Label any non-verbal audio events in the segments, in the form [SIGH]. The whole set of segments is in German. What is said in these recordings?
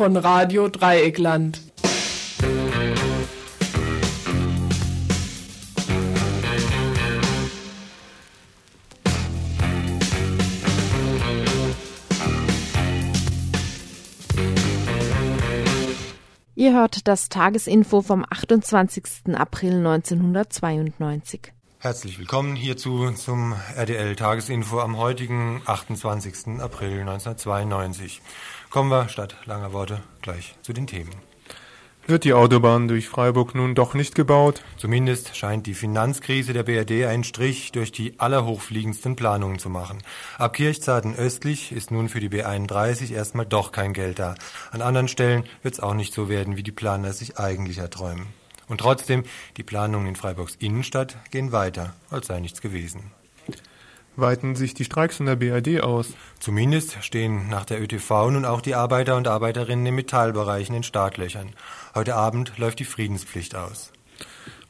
Von Radio Dreieckland. Ihr hört das Tagesinfo vom 28. April 1992. Herzlich willkommen hierzu zum RDL Tagesinfo am heutigen 28. April 1992. Kommen wir statt langer Worte gleich zu den Themen. Wird die Autobahn durch Freiburg nun doch nicht gebaut? Zumindest scheint die Finanzkrise der BRD einen Strich durch die allerhochfliegendsten Planungen zu machen. Ab Kirchzarten östlich ist nun für die B31 erstmal doch kein Geld da. An anderen Stellen wird es auch nicht so werden, wie die Planer sich eigentlich erträumen. Und trotzdem, die Planungen in Freiburgs Innenstadt gehen weiter, als sei nichts gewesen. Weiten sich die Streiks in der BRD aus? Zumindest stehen nach der ÖTV nun auch die Arbeiter und Arbeiterinnen im Metallbereich in den Startlöchern. Heute Abend läuft die Friedenspflicht aus.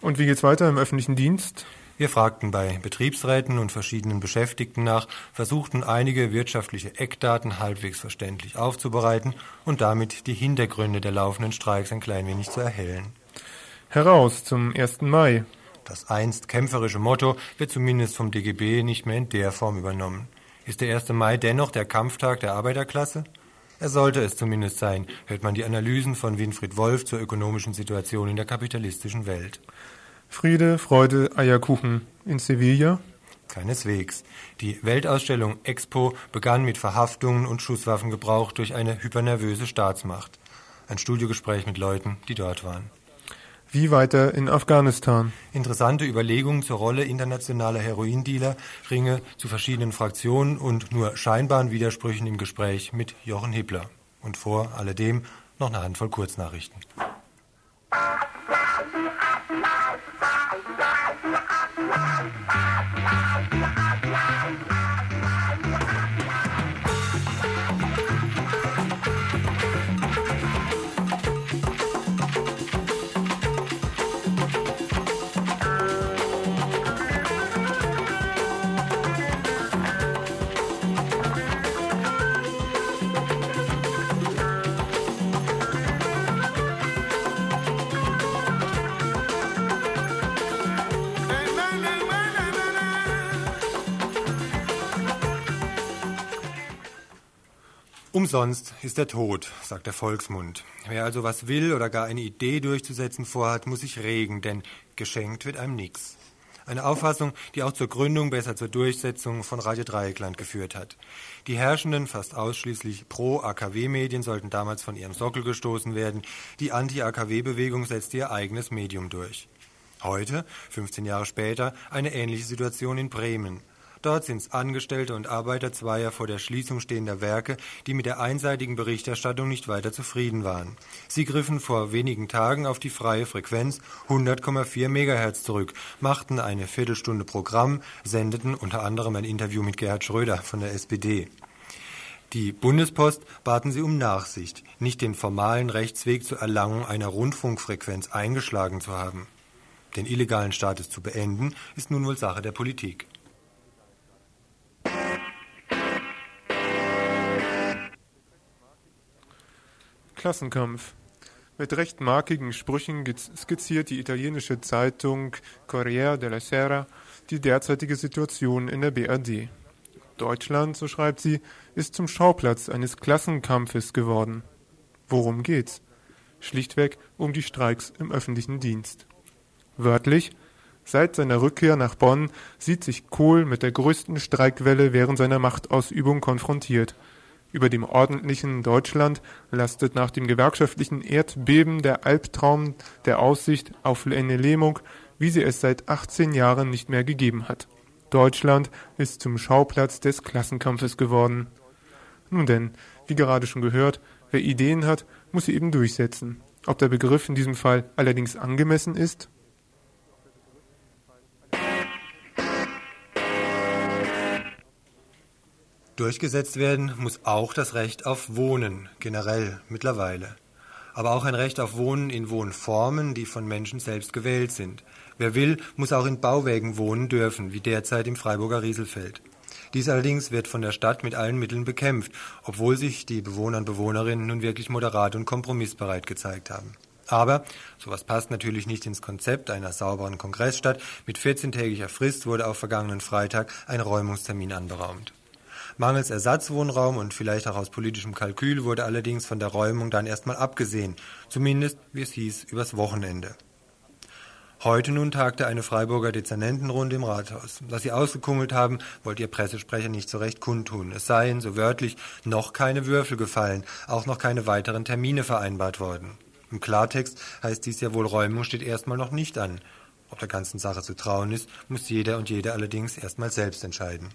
Und wie geht's weiter im öffentlichen Dienst? Wir fragten bei Betriebsräten und verschiedenen Beschäftigten nach, versuchten einige wirtschaftliche Eckdaten halbwegs verständlich aufzubereiten und damit die Hintergründe der laufenden Streiks ein klein wenig zu erhellen. Heraus zum 1. Mai. Das einst kämpferische Motto wird zumindest vom DGB nicht mehr in der Form übernommen. Ist der 1. Mai dennoch der Kampftag der Arbeiterklasse? Er sollte es zumindest sein, hört man die Analysen von Winfried Wolf zur ökonomischen Situation in der kapitalistischen Welt. Friede, Freude, Eierkuchen in Sevilla? Keineswegs. Die Weltausstellung Expo begann mit Verhaftungen und Schusswaffengebrauch durch eine hypernervöse Staatsmacht. Ein Studiogespräch mit Leuten, die dort waren. Wie weiter in Afghanistan? Interessante Überlegungen zur Rolle internationaler Heroindealer, Ringe zu verschiedenen Fraktionen und nur scheinbaren Widersprüchen im Gespräch mit Jochen Hippler. Und vor alledem noch eine Handvoll Kurznachrichten. Umsonst ist der Tod, sagt der Volksmund. Wer also was will oder gar eine Idee durchzusetzen vorhat, muss sich regen, denn geschenkt wird einem nichts. Eine Auffassung, die auch zur Gründung, besser zur Durchsetzung von Radio Dreieckland geführt hat. Die herrschenden, fast ausschließlich Pro-AKW-Medien sollten damals von ihrem Sockel gestoßen werden. Die Anti-AKW-Bewegung setzte ihr eigenes Medium durch. Heute, 15 Jahre später, eine ähnliche Situation in Bremen. Dort sind es Angestellte und Arbeiter zweier vor der Schließung stehender Werke, die mit der einseitigen Berichterstattung nicht weiter zufrieden waren. Sie griffen vor wenigen Tagen auf die freie Frequenz 100,4 Megahertz zurück, machten eine Viertelstunde Programm, sendeten unter anderem ein Interview mit Gerhard Schröder von der SPD. Die Bundespost baten sie um Nachsicht, nicht den formalen Rechtsweg zur Erlangung einer Rundfunkfrequenz eingeschlagen zu haben. Den illegalen Status zu beenden, ist nun wohl Sache der Politik. Klassenkampf. Mit recht markigen Sprüchen skizziert die italienische Zeitung Corriere della Sera die derzeitige Situation in der BRD. Deutschland, so schreibt sie, ist zum Schauplatz eines Klassenkampfes geworden. Worum geht's? Schlichtweg um die Streiks im öffentlichen Dienst. Wörtlich, seit seiner Rückkehr nach Bonn sieht sich Kohl mit der größten Streikwelle während seiner Machtausübung konfrontiert – über dem ordentlichen Deutschland lastet nach dem gewerkschaftlichen Erdbeben der Albtraum der Aussicht auf eine Lähmung, wie sie es seit 18 Jahren nicht mehr gegeben hat. Deutschland ist zum Schauplatz des Klassenkampfes geworden. Nun denn, wie gerade schon gehört, wer Ideen hat, muss sie eben durchsetzen. Ob der Begriff in diesem Fall allerdings angemessen ist? Durchgesetzt werden muss auch das Recht auf Wohnen, generell mittlerweile. Aber auch ein Recht auf Wohnen in Wohnformen, die von Menschen selbst gewählt sind. Wer will, muss auch in Bauwägen wohnen dürfen, wie derzeit im Freiburger Rieselfeld. Dies allerdings wird von der Stadt mit allen Mitteln bekämpft, obwohl sich die Bewohner und Bewohnerinnen nun wirklich moderat und kompromissbereit gezeigt haben. Aber sowas passt natürlich nicht ins Konzept einer sauberen Kongressstadt. Mit 14-tägiger Frist wurde auf vergangenen Freitag ein Räumungstermin anberaumt. Mangels Ersatzwohnraum und vielleicht auch aus politischem Kalkül wurde allerdings von der Räumung dann erstmal abgesehen, zumindest, wie es hieß, übers Wochenende. Heute nun tagte eine Freiburger Dezernentenrunde im Rathaus. Was sie ausgekungelt haben, wollte ihr Pressesprecher nicht so recht kundtun. Es seien, so wörtlich, noch keine Würfel gefallen, auch noch keine weiteren Termine vereinbart worden. Im Klartext heißt dies ja wohl, Räumung steht erstmal noch nicht an. Ob der ganzen Sache zu trauen ist, muss jeder und jede allerdings erstmal selbst entscheiden.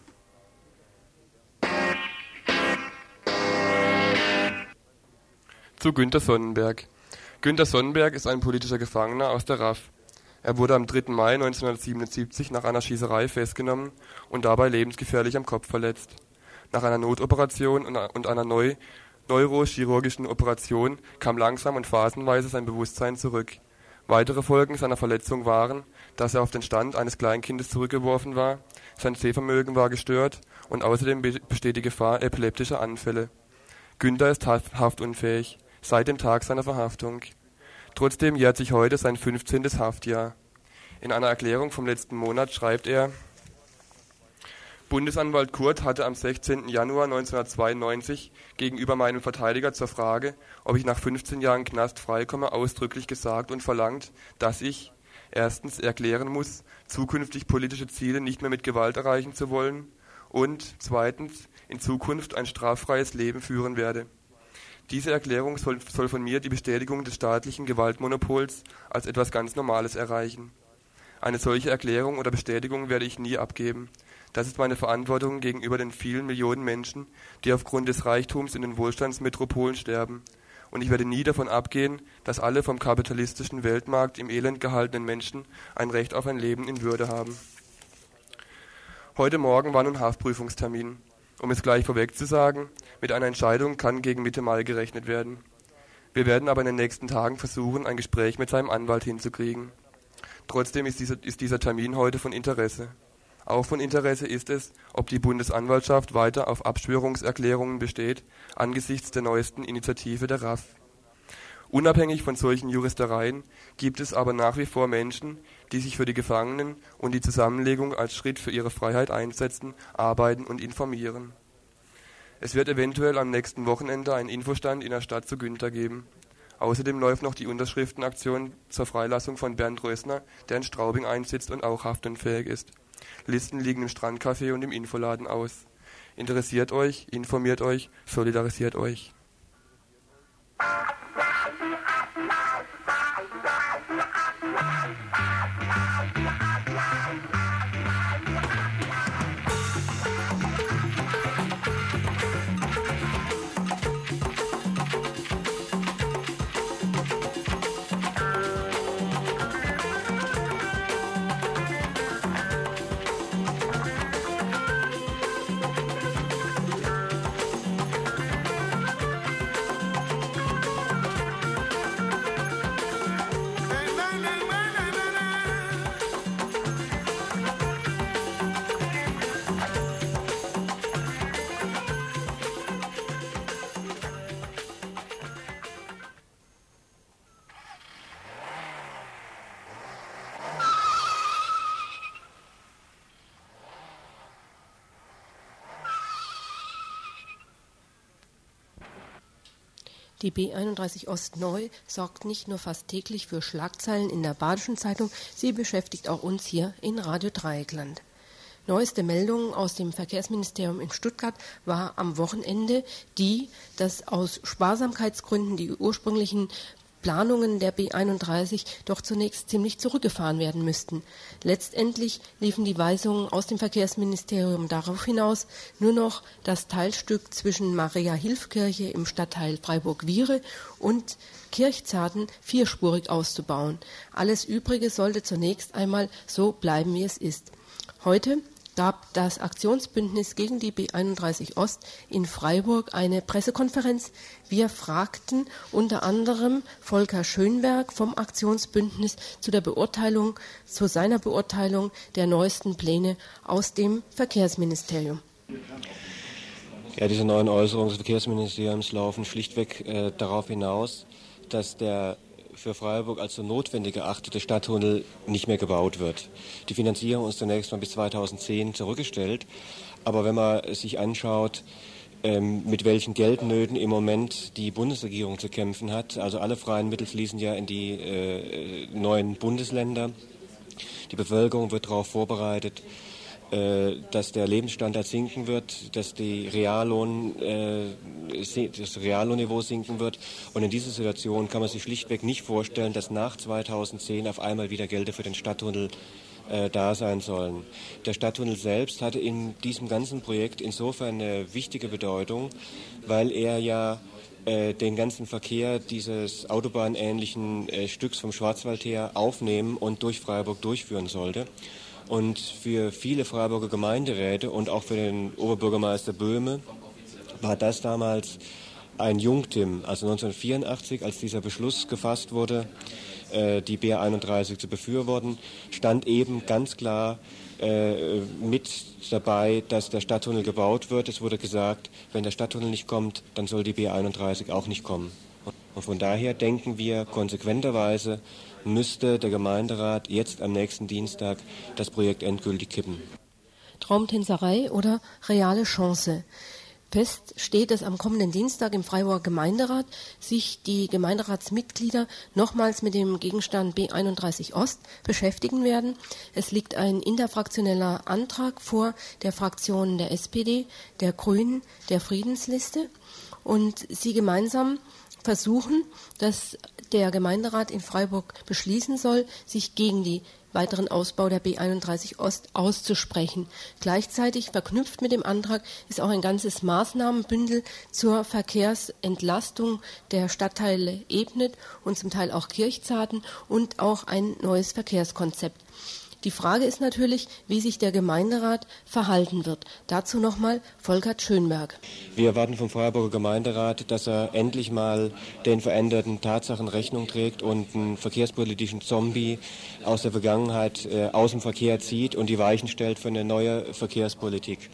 Zu Günter Sonnenberg. Günter Sonnenberg ist ein politischer Gefangener aus der RAF. Er wurde am 3. Mai 1977 nach einer Schießerei festgenommen und dabei lebensgefährlich am Kopf verletzt. Nach einer Notoperation und einer neu neurochirurgischen Operation kam langsam und phasenweise sein Bewusstsein zurück. Weitere Folgen seiner Verletzung waren, dass er auf den Stand eines Kleinkindes zurückgeworfen war, sein Sehvermögen war gestört und außerdem besteht die Gefahr epileptischer Anfälle. Günther ist haftunfähig, seit dem Tag seiner Verhaftung. Trotzdem jährt sich heute sein 15. Haftjahr. In einer Erklärung vom letzten Monat schreibt er, Bundesanwalt Kurt hatte am 16. Januar 1992 gegenüber meinem Verteidiger zur Frage, ob ich nach 15 Jahren Knast freikomme, ausdrücklich gesagt und verlangt, dass ich erstens erklären muss, zukünftig politische Ziele nicht mehr mit Gewalt erreichen zu wollen und zweitens in Zukunft ein straffreies Leben führen werde. Diese Erklärung soll, soll von mir die Bestätigung des staatlichen Gewaltmonopols als etwas ganz Normales erreichen. Eine solche Erklärung oder Bestätigung werde ich nie abgeben. Das ist meine Verantwortung gegenüber den vielen Millionen Menschen, die aufgrund des Reichtums in den Wohlstandsmetropolen sterben. Und ich werde nie davon abgehen, dass alle vom kapitalistischen Weltmarkt im Elend gehaltenen Menschen ein Recht auf ein Leben in Würde haben. Heute Morgen war nun Haftprüfungstermin. Um es gleich vorweg zu sagen, mit einer Entscheidung kann gegen Mitte Mai gerechnet werden. Wir werden aber in den nächsten Tagen versuchen, ein Gespräch mit seinem Anwalt hinzukriegen. Trotzdem ist dieser, ist dieser Termin heute von Interesse. Auch von Interesse ist es, ob die Bundesanwaltschaft weiter auf Abschwörungserklärungen besteht, angesichts der neuesten Initiative der RAF. Unabhängig von solchen Juristereien gibt es aber nach wie vor Menschen, die sich für die Gefangenen und die Zusammenlegung als Schritt für ihre Freiheit einsetzen, arbeiten und informieren. Es wird eventuell am nächsten Wochenende einen Infostand in der Stadt zu Günther geben. Außerdem läuft noch die Unterschriftenaktion zur Freilassung von Bernd Rösner, der in Straubing einsitzt und auch haftunfähig ist. Listen liegen im Strandcafé und im Infoladen aus. Interessiert euch, informiert euch, solidarisiert euch. Die B31 Ost Neu sorgt nicht nur fast täglich für Schlagzeilen in der Badischen Zeitung, sie beschäftigt auch uns hier in Radio Dreieckland. Neueste Meldung aus dem Verkehrsministerium in Stuttgart war am Wochenende die, dass aus Sparsamkeitsgründen die ursprünglichen Planungen der B31 doch zunächst ziemlich zurückgefahren werden müssten. Letztendlich liefen die Weisungen aus dem Verkehrsministerium darauf hinaus, nur noch das Teilstück zwischen Maria-Hilf-Kirche im Stadtteil Freiburg-Wiehre und Kirchzarten vierspurig auszubauen. Alles Übrige sollte zunächst einmal so bleiben, wie es ist. Heute gab das Aktionsbündnis gegen die B31 Ost in Freiburg eine Pressekonferenz. Wir fragten unter anderem Volker Schönberg vom Aktionsbündnis zu der Beurteilung, zu seiner Beurteilung der neuesten Pläne aus dem Verkehrsministerium. Ja, diese neuen Äußerungen des Verkehrsministeriums laufen schlichtweg äh, darauf hinaus, dass der für Freiburg als so notwendig erachtete Stadttunnel nicht mehr gebaut wird. Die Finanzierung ist zunächst mal bis 2010 zurückgestellt, aber wenn man sich anschaut, ähm, mit welchen Geldnöten im Moment die Bundesregierung zu kämpfen hat, also alle freien Mittel fließen ja in die äh, neuen Bundesländer, die Bevölkerung wird darauf vorbereitet, dass der Lebensstandard sinken wird, dass die Reallohn, äh, das Reallohnniveau sinken wird. Und in dieser Situation kann man sich schlichtweg nicht vorstellen, dass nach 2010 auf einmal wieder Gelder für den Stadttunnel äh, da sein sollen. Der Stadttunnel selbst hatte in diesem ganzen Projekt insofern eine wichtige Bedeutung, weil er ja äh, den ganzen Verkehr dieses autobahnähnlichen äh, Stücks vom Schwarzwald her aufnehmen und durch Freiburg durchführen sollte. Und für viele Freiburger Gemeinderäte und auch für den Oberbürgermeister Böhme war das damals ein Jungtim. Also 1984, als dieser Beschluss gefasst wurde, äh, die BR31 zu befürworten, stand eben ganz klar äh, mit dabei, dass der Stadttunnel gebaut wird. Es wurde gesagt, wenn der Stadttunnel nicht kommt, dann soll die BR31 auch nicht kommen. Und von daher denken wir konsequenterweise, müsste der Gemeinderat jetzt am nächsten Dienstag das Projekt endgültig kippen. Traumtänzerei oder reale Chance. Fest steht, dass am kommenden Dienstag im Freiburger Gemeinderat sich die Gemeinderatsmitglieder nochmals mit dem Gegenstand B31 Ost beschäftigen werden. Es liegt ein interfraktioneller Antrag vor der Fraktionen der SPD, der Grünen, der Friedensliste und sie gemeinsam versuchen, dass der Gemeinderat in Freiburg beschließen soll, sich gegen die weiteren Ausbau der B31 Ost auszusprechen. Gleichzeitig verknüpft mit dem Antrag ist auch ein ganzes Maßnahmenbündel zur Verkehrsentlastung der Stadtteile Ebnet und zum Teil auch Kirchzarten und auch ein neues Verkehrskonzept. Die Frage ist natürlich, wie sich der Gemeinderat verhalten wird. Dazu nochmal Volkert Schönberg. Wir erwarten vom Freiburger Gemeinderat, dass er endlich mal den veränderten Tatsachen Rechnung trägt und einen verkehrspolitischen Zombie aus der Vergangenheit äh, aus dem Verkehr zieht und die Weichen stellt für eine neue Verkehrspolitik.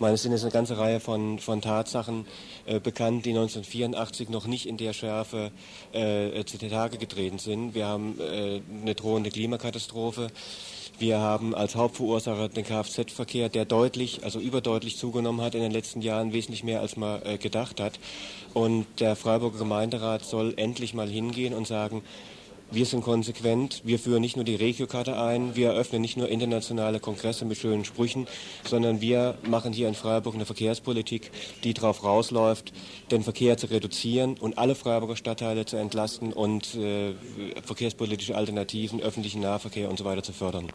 Ich meine, es sind jetzt eine ganze Reihe von, von Tatsachen äh, bekannt, die 1984 noch nicht in der Schärfe äh, zu Tage getreten sind. Wir haben äh, eine drohende Klimakatastrophe. Wir haben als Hauptverursacher den Kfz-Verkehr, der deutlich, also überdeutlich zugenommen hat in den letzten Jahren, wesentlich mehr als man äh, gedacht hat. Und der Freiburger Gemeinderat soll endlich mal hingehen und sagen, wir sind konsequent. Wir führen nicht nur die Regiokarte ein, wir eröffnen nicht nur internationale Kongresse mit schönen Sprüchen, sondern wir machen hier in Freiburg eine Verkehrspolitik, die darauf rausläuft, den Verkehr zu reduzieren und alle Freiburger Stadtteile zu entlasten und äh, verkehrspolitische Alternativen, öffentlichen Nahverkehr und so weiter zu fördern.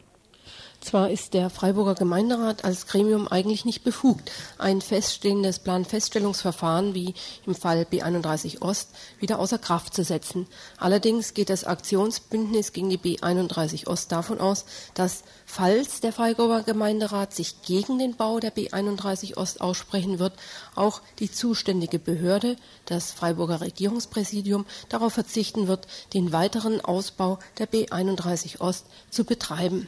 Zwar ist der Freiburger Gemeinderat als Gremium eigentlich nicht befugt, ein feststehendes Planfeststellungsverfahren wie im Fall B31 Ost wieder außer Kraft zu setzen. Allerdings geht das Aktionsbündnis gegen die B31 Ost davon aus, dass falls der Freiburger Gemeinderat sich gegen den Bau der B31 Ost aussprechen wird, auch die zuständige Behörde, das Freiburger Regierungspräsidium, darauf verzichten wird, den weiteren Ausbau der B31 Ost zu betreiben.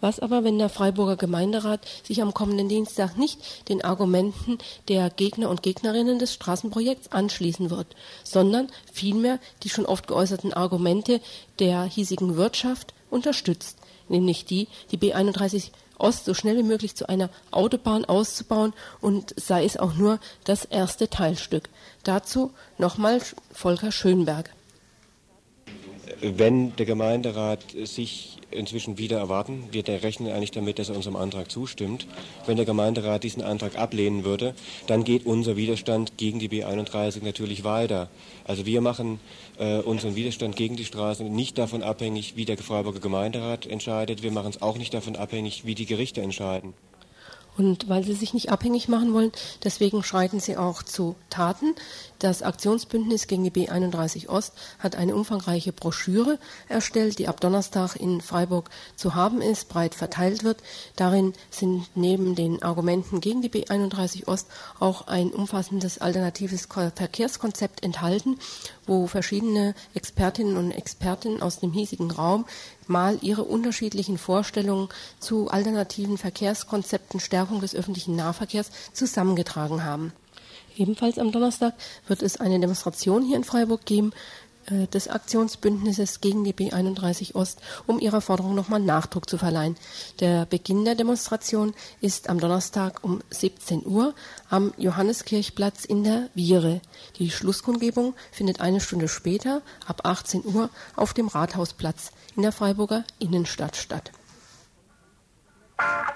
Was aber, wenn der Freiburger Gemeinderat sich am kommenden Dienstag nicht den Argumenten der Gegner und Gegnerinnen des Straßenprojekts anschließen wird, sondern vielmehr die schon oft geäußerten Argumente der hiesigen Wirtschaft unterstützt, nämlich die, die B31 Ost so schnell wie möglich zu einer Autobahn auszubauen und sei es auch nur das erste Teilstück. Dazu nochmal Volker Schönberg. Wenn der Gemeinderat sich inzwischen wieder erwarten. Wir rechnen eigentlich damit, dass er unserem Antrag zustimmt. Wenn der Gemeinderat diesen Antrag ablehnen würde, dann geht unser Widerstand gegen die B31 natürlich weiter. Also wir machen äh, unseren Widerstand gegen die Straße nicht davon abhängig, wie der Freiburger Gemeinderat entscheidet. Wir machen es auch nicht davon abhängig, wie die Gerichte entscheiden. Und weil sie sich nicht abhängig machen wollen, deswegen schreiten sie auch zu Taten. Das Aktionsbündnis gegen die B31 Ost hat eine umfangreiche Broschüre erstellt, die ab Donnerstag in Freiburg zu haben ist, breit verteilt wird. Darin sind neben den Argumenten gegen die B31 Ost auch ein umfassendes alternatives Verkehrskonzept enthalten, wo verschiedene Expertinnen und Experten aus dem hiesigen Raum mal ihre unterschiedlichen Vorstellungen zu alternativen Verkehrskonzepten, Stärkung des öffentlichen Nahverkehrs zusammengetragen haben. Ebenfalls am Donnerstag wird es eine Demonstration hier in Freiburg geben äh, des Aktionsbündnisses gegen die B31 Ost, um ihrer Forderung nochmal Nachdruck zu verleihen. Der Beginn der Demonstration ist am Donnerstag um 17 Uhr am Johanneskirchplatz in der Viere. Die Schlusskundgebung findet eine Stunde später, ab 18 Uhr, auf dem Rathausplatz in der Freiburger Innenstadt statt. Bye.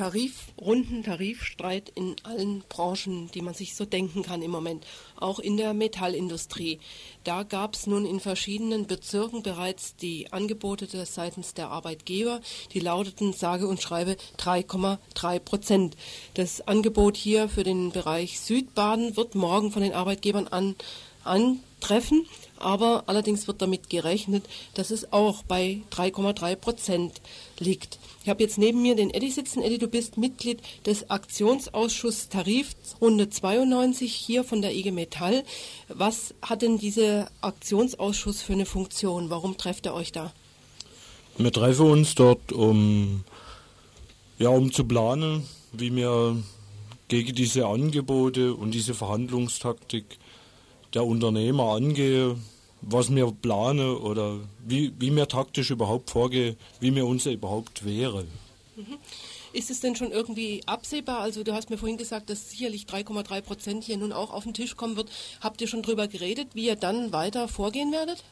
Tarifrunden, Tarifstreit in allen Branchen, die man sich so denken kann im Moment, auch in der Metallindustrie. Da gab es nun in verschiedenen Bezirken bereits die Angebote seitens der Arbeitgeber, die lauteten sage und schreibe 3,3 Prozent. Das Angebot hier für den Bereich Südbaden wird morgen von den Arbeitgebern an antreffen, aber allerdings wird damit gerechnet, dass es auch bei 3,3 Prozent liegt. Ich habe jetzt neben mir den Eddie sitzen. Eddie, du bist Mitglied des Aktionsausschusses Tarif Runde 92 hier von der IG Metall. Was hat denn dieser Aktionsausschuss für eine Funktion? Warum trefft ihr euch da? Wir treffen uns dort, um, ja, um zu planen, wie wir gegen diese Angebote und diese Verhandlungstaktik der Unternehmer angehen was wir planen oder wie, wie wir taktisch überhaupt vorgehen, wie wir uns überhaupt wehren. Mhm. Ist es denn schon irgendwie absehbar? Also du hast mir vorhin gesagt, dass sicherlich 3,3 Prozent hier nun auch auf den Tisch kommen wird. Habt ihr schon darüber geredet, wie ihr dann weiter vorgehen werdet?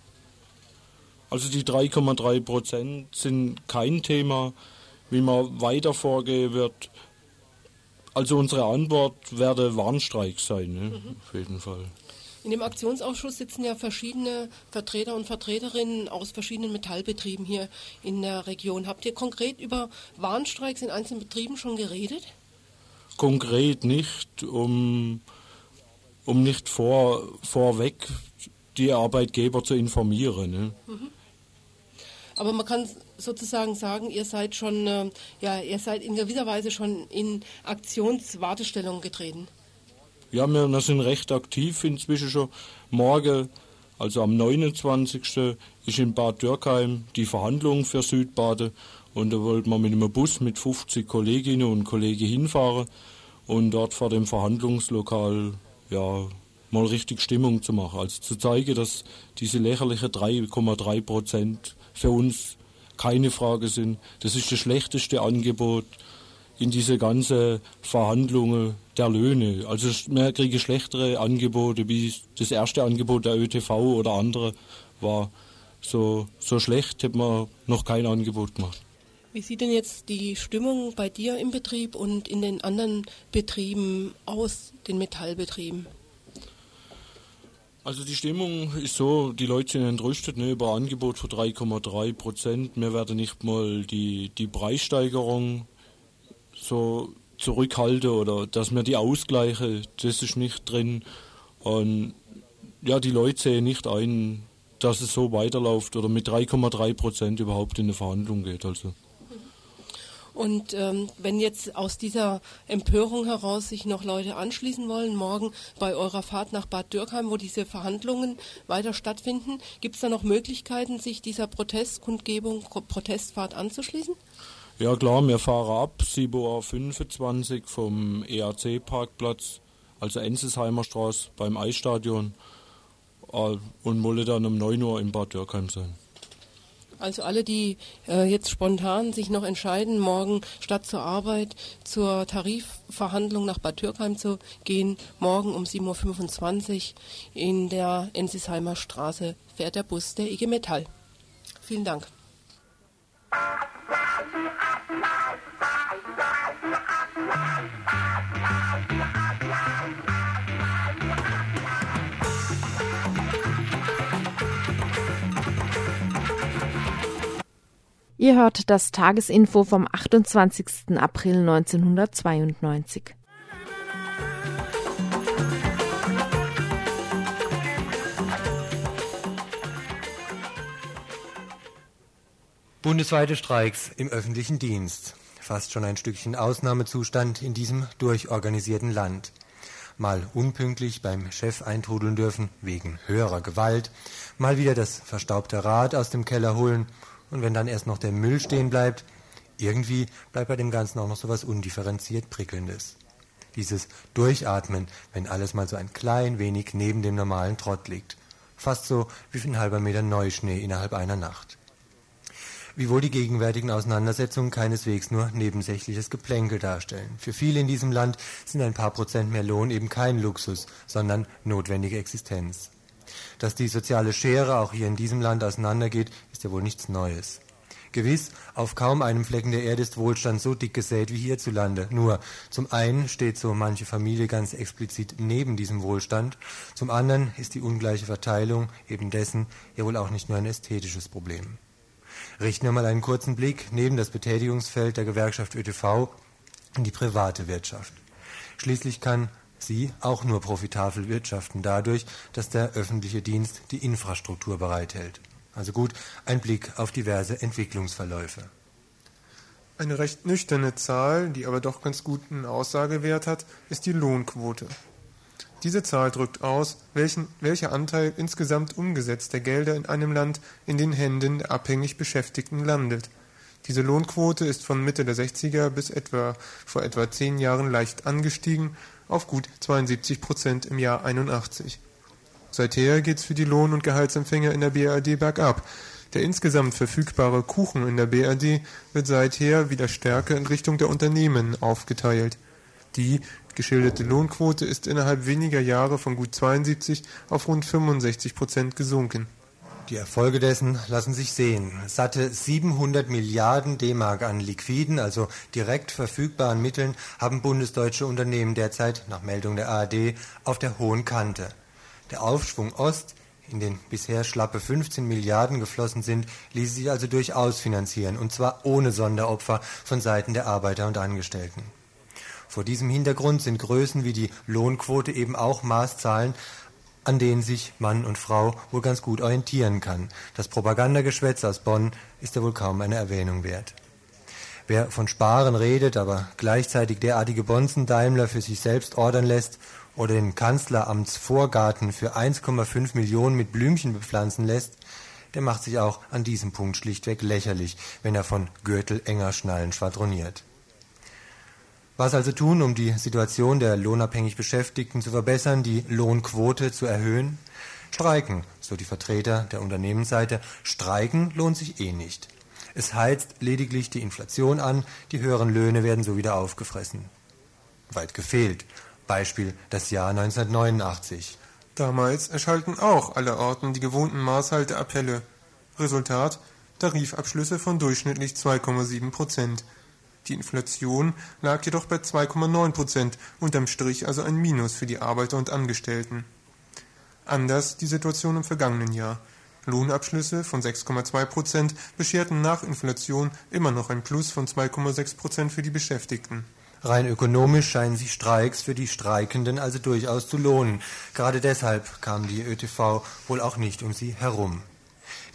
Also die 3,3 Prozent sind kein Thema, wie man weiter vorgehen wird. Also unsere Antwort werde Warnstreik sein, ne? mhm. auf jeden Fall. In dem Aktionsausschuss sitzen ja verschiedene Vertreter und Vertreterinnen aus verschiedenen Metallbetrieben hier in der Region. Habt ihr konkret über Warnstreiks in einzelnen Betrieben schon geredet? Konkret nicht, um, um nicht vor, vorweg die Arbeitgeber zu informieren. Ne? Mhm. Aber man kann sozusagen sagen, ihr seid schon, äh, ja, ihr seid in gewisser Weise schon in Aktionswartestellung getreten. Ja, wir, sind recht aktiv inzwischen schon. Morgen, also am 29. ist in Bad Dürkheim die Verhandlung für Südbade und da wollten wir mit einem Bus mit 50 Kolleginnen und Kollegen hinfahren und dort vor dem Verhandlungslokal ja mal richtig Stimmung zu machen. Also zu zeigen, dass diese lächerliche 3,3 Prozent für uns keine Frage sind. Das ist das schlechteste Angebot in diese ganze Verhandlungen der Löhne. Also wir kriegen schlechtere Angebote, wie das erste Angebot der ÖTV oder andere war. So, so schlecht hätte man noch kein Angebot gemacht. Wie sieht denn jetzt die Stimmung bei dir im Betrieb und in den anderen Betrieben aus, den Metallbetrieben? Also die Stimmung ist so, die Leute sind entrüstet ne, über Angebot von 3,3 Prozent. Wir werden nicht mal die, die Preissteigerung so zurückhalte oder dass mir die Ausgleiche, das ist nicht drin. Und ja, die Leute sehen nicht ein, dass es so weiterläuft oder mit 3,3 Prozent überhaupt in eine Verhandlung geht. Also. Und ähm, wenn jetzt aus dieser Empörung heraus sich noch Leute anschließen wollen, morgen bei eurer Fahrt nach Bad Dürkheim, wo diese Verhandlungen weiter stattfinden, gibt es da noch Möglichkeiten, sich dieser Protestkundgebung, Protestfahrt anzuschließen? Ja klar, wir fahren ab 7.25 Uhr vom EAC-Parkplatz, also Enzesheimer Straße beim Eisstadion äh, und wollen dann um 9 Uhr in Bad Dürkheim sein. Also alle, die äh, jetzt spontan sich noch entscheiden, morgen statt zur Arbeit zur Tarifverhandlung nach Bad Dürkheim zu gehen, morgen um 7.25 Uhr in der Enzesheimer Straße fährt der Bus der IG Metall. Vielen Dank. Ihr hört das Tagesinfo vom 28. April 1992. Bundesweite Streiks im öffentlichen Dienst. fast schon ein Stückchen Ausnahmezustand in diesem durchorganisierten Land. Mal unpünktlich beim Chef eintrudeln dürfen, wegen höherer Gewalt, mal wieder das verstaubte Rad aus dem Keller holen und wenn dann erst noch der Müll stehen bleibt, irgendwie bleibt bei dem Ganzen auch noch so was undifferenziert Prickelndes. Dieses Durchatmen, wenn alles mal so ein klein wenig neben dem normalen Trott liegt. Fast so wie ein halber Meter Neuschnee innerhalb einer Nacht. Wiewohl die gegenwärtigen Auseinandersetzungen keineswegs nur nebensächliches Geplänkel darstellen. Für viele in diesem Land sind ein paar Prozent mehr Lohn eben kein Luxus, sondern notwendige Existenz. Dass die soziale Schere auch hier in diesem Land auseinandergeht, ist ja wohl nichts Neues. Gewiss, auf kaum einem Flecken der Erde ist Wohlstand so dick gesät wie hierzulande. Nur, zum einen steht so manche Familie ganz explizit neben diesem Wohlstand, zum anderen ist die ungleiche Verteilung eben dessen ja wohl auch nicht nur ein ästhetisches Problem. Richten wir mal einen kurzen Blick neben das Betätigungsfeld der Gewerkschaft ÖTV in die private Wirtschaft. Schließlich kann sie auch nur profitabel wirtschaften dadurch, dass der öffentliche Dienst die Infrastruktur bereithält. Also gut, ein Blick auf diverse Entwicklungsverläufe. Eine recht nüchterne Zahl, die aber doch ganz guten Aussagewert hat, ist die Lohnquote. Diese Zahl drückt aus, welchen, welcher Anteil insgesamt umgesetzter Gelder in einem Land in den Händen der abhängig Beschäftigten landet. Diese Lohnquote ist von Mitte der 60er bis etwa vor etwa zehn Jahren leicht angestiegen auf gut 72 Prozent im Jahr 81. Seither geht's für die Lohn- und Gehaltsempfänger in der BRD bergab. Der insgesamt verfügbare Kuchen in der BRD wird seither wieder stärker in Richtung der Unternehmen aufgeteilt. Die geschilderte Lohnquote ist innerhalb weniger Jahre von gut 72 auf rund 65 Prozent gesunken. Die Erfolge dessen lassen sich sehen. Satte 700 Milliarden D-Mark an liquiden, also direkt verfügbaren Mitteln haben bundesdeutsche Unternehmen derzeit nach Meldung der ARD auf der hohen Kante. Der Aufschwung Ost, in den bisher schlappe 15 Milliarden geflossen sind, ließ sich also durchaus finanzieren, und zwar ohne Sonderopfer von Seiten der Arbeiter und Angestellten. Vor diesem Hintergrund sind Größen wie die Lohnquote eben auch Maßzahlen, an denen sich Mann und Frau wohl ganz gut orientieren kann. Das Propagandageschwätz aus Bonn ist ja wohl kaum eine Erwähnung wert. Wer von Sparen redet, aber gleichzeitig derartige Bonzen Daimler für sich selbst ordern lässt oder den Kanzleramtsvorgarten für 1,5 Millionen mit Blümchen bepflanzen lässt, der macht sich auch an diesem Punkt schlichtweg lächerlich, wenn er von Gürtel enger Schnallen schwadroniert. Was also tun, um die Situation der lohnabhängig Beschäftigten zu verbessern, die Lohnquote zu erhöhen? Streiken, so die Vertreter der Unternehmensseite. Streiken lohnt sich eh nicht. Es heizt lediglich die Inflation an, die höheren Löhne werden so wieder aufgefressen. Weit gefehlt. Beispiel das Jahr 1989. Damals erschallten auch allerorten die gewohnten Maßhalteappelle. Resultat Tarifabschlüsse von durchschnittlich 2,7 Prozent. Die Inflation lag jedoch bei 2,9 Prozent, unterm Strich also ein Minus für die Arbeiter und Angestellten. Anders die Situation im vergangenen Jahr. Lohnabschlüsse von 6,2 Prozent bescherten nach Inflation immer noch ein Plus von 2,6 Prozent für die Beschäftigten. Rein ökonomisch scheinen sich Streiks für die Streikenden also durchaus zu lohnen. Gerade deshalb kam die ÖTV wohl auch nicht um sie herum.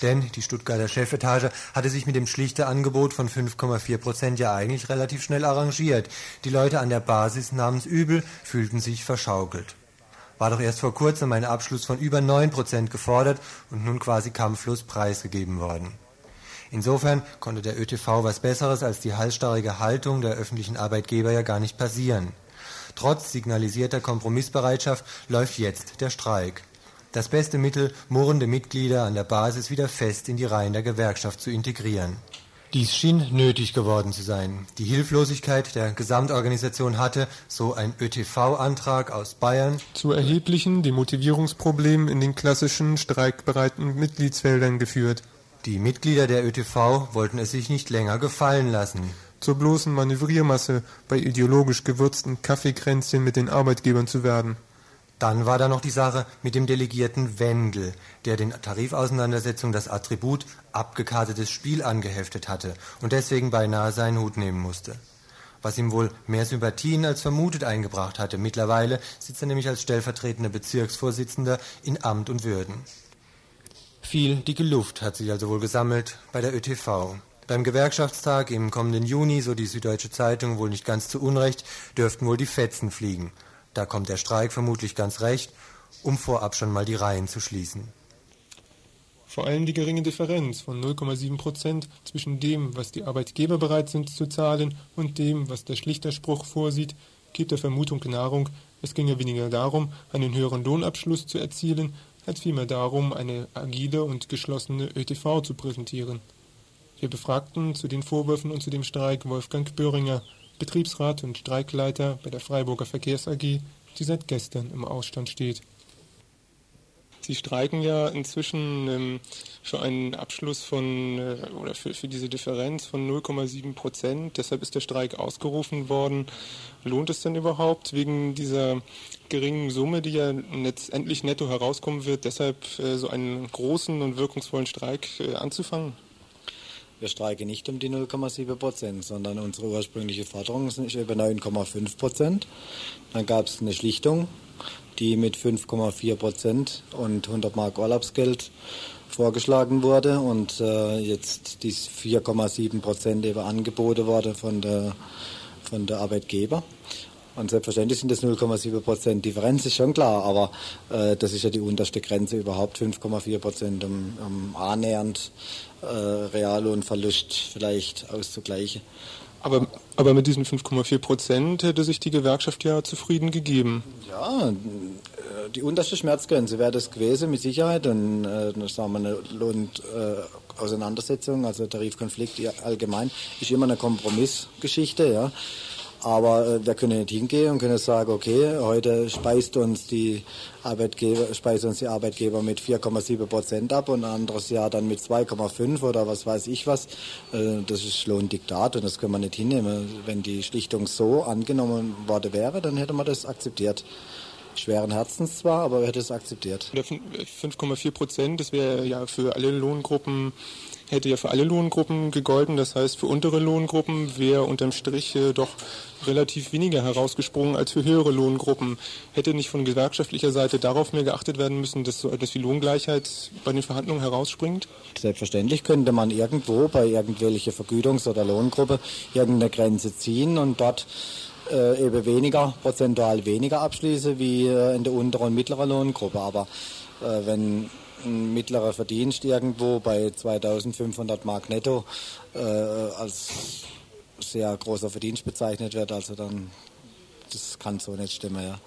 Denn die Stuttgarter Chefetage hatte sich mit dem schlichten Angebot von 5,4 Prozent ja eigentlich relativ schnell arrangiert. Die Leute an der Basis namens übel, fühlten sich verschaukelt. War doch erst vor kurzem ein Abschluss von über 9 Prozent gefordert und nun quasi kampflos preisgegeben worden. Insofern konnte der ÖTV was Besseres als die halsstarrige Haltung der öffentlichen Arbeitgeber ja gar nicht passieren. Trotz signalisierter Kompromissbereitschaft läuft jetzt der Streik. Das beste Mittel, murrende Mitglieder an der Basis wieder fest in die Reihen der Gewerkschaft zu integrieren. Dies schien nötig geworden zu sein. Die Hilflosigkeit der Gesamtorganisation hatte, so ein ÖTV-Antrag aus Bayern, zu erheblichen Demotivierungsproblemen in den klassischen streikbereiten Mitgliedsfeldern geführt. Die Mitglieder der ÖTV wollten es sich nicht länger gefallen lassen. Zur bloßen Manövriermasse bei ideologisch gewürzten Kaffeekränzchen mit den Arbeitgebern zu werden. Dann war da noch die Sache mit dem Delegierten Wendel, der den Tarifauseinandersetzungen das Attribut abgekartetes Spiel angeheftet hatte und deswegen beinahe seinen Hut nehmen musste. Was ihm wohl mehr Sympathien als vermutet eingebracht hatte. Mittlerweile sitzt er nämlich als stellvertretender Bezirksvorsitzender in Amt und Würden. Viel dicke Luft hat sich also wohl gesammelt bei der ÖTV. Beim Gewerkschaftstag im kommenden Juni, so die Süddeutsche Zeitung wohl nicht ganz zu Unrecht, dürften wohl die Fetzen fliegen. Da kommt der Streik vermutlich ganz recht, um vorab schon mal die Reihen zu schließen. Vor allem die geringe Differenz von 0,7 Prozent zwischen dem, was die Arbeitgeber bereit sind zu zahlen, und dem, was der Schlichterspruch vorsieht, gibt der Vermutung Nahrung, es ginge weniger darum, einen höheren Lohnabschluss zu erzielen, als vielmehr darum, eine agile und geschlossene ÖTV zu präsentieren. Wir befragten zu den Vorwürfen und zu dem Streik Wolfgang Böhringer, Betriebsrat und Streikleiter bei der Freiburger Verkehrs AG, die seit gestern im Ausstand steht. Sie streiken ja inzwischen ähm, für einen Abschluss von äh, oder für, für diese Differenz von 0,7 Prozent. Deshalb ist der Streik ausgerufen worden. Lohnt es denn überhaupt wegen dieser geringen Summe, die ja letztendlich netto herauskommen wird, deshalb äh, so einen großen und wirkungsvollen Streik äh, anzufangen? Wir streiken nicht um die 0,7 Prozent, sondern unsere ursprüngliche Forderung ist über 9,5 Prozent. Dann gab es eine Schlichtung, die mit 5,4 Prozent und 100 Mark Urlaubsgeld vorgeschlagen wurde und äh, jetzt die 4,7 Prozent eben angeboten wurde von der, von der Arbeitgeber. Und selbstverständlich sind das 0,7 Prozent. Differenz ist schon klar, aber äh, das ist ja die unterste Grenze überhaupt, 5,4 Prozent, um, um annähernd äh, Reallohnverlust vielleicht auszugleichen. Aber, aber mit diesen 5,4 Prozent hätte sich die Gewerkschaft ja zufrieden gegeben. Ja, äh, die unterste Schmerzgrenze wäre das gewesen, mit Sicherheit. Und äh, sagen wir, eine Lohnauseinandersetzung, also Tarifkonflikt allgemein, ist immer eine Kompromissgeschichte. Ja. Aber äh, wir können nicht hingehen und können sagen, okay, heute speist uns die Arbeitgeber, speist uns die Arbeitgeber mit 4,7 Prozent ab und ein anderes Jahr dann mit 2,5 oder was weiß ich was. Äh, das ist Lohndiktat und das können wir nicht hinnehmen. Wenn die Schlichtung so angenommen worden wäre, dann hätte man das akzeptiert schweren Herzens zwar, aber er hätte es akzeptiert. 5,4 Prozent, das wäre ja für alle Lohngruppen hätte ja für alle Lohngruppen gegolten. Das heißt, für untere Lohngruppen wäre unterm Strich äh, doch relativ weniger herausgesprungen als für höhere Lohngruppen. Hätte nicht von gewerkschaftlicher Seite darauf mehr geachtet werden müssen, dass so etwas wie Lohngleichheit bei den Verhandlungen herausspringt? Selbstverständlich könnte man irgendwo bei irgendwelcher Vergütungs- oder Lohngruppe irgendeine Grenze ziehen und dort äh, eben weniger, prozentual weniger abschließen wie äh, in der unteren und mittleren Lohngruppe. Aber äh, wenn ein mittlerer Verdienst irgendwo bei 2500 Mark netto äh, als sehr großer Verdienst bezeichnet wird, also dann, das kann so nicht stimmen, ja.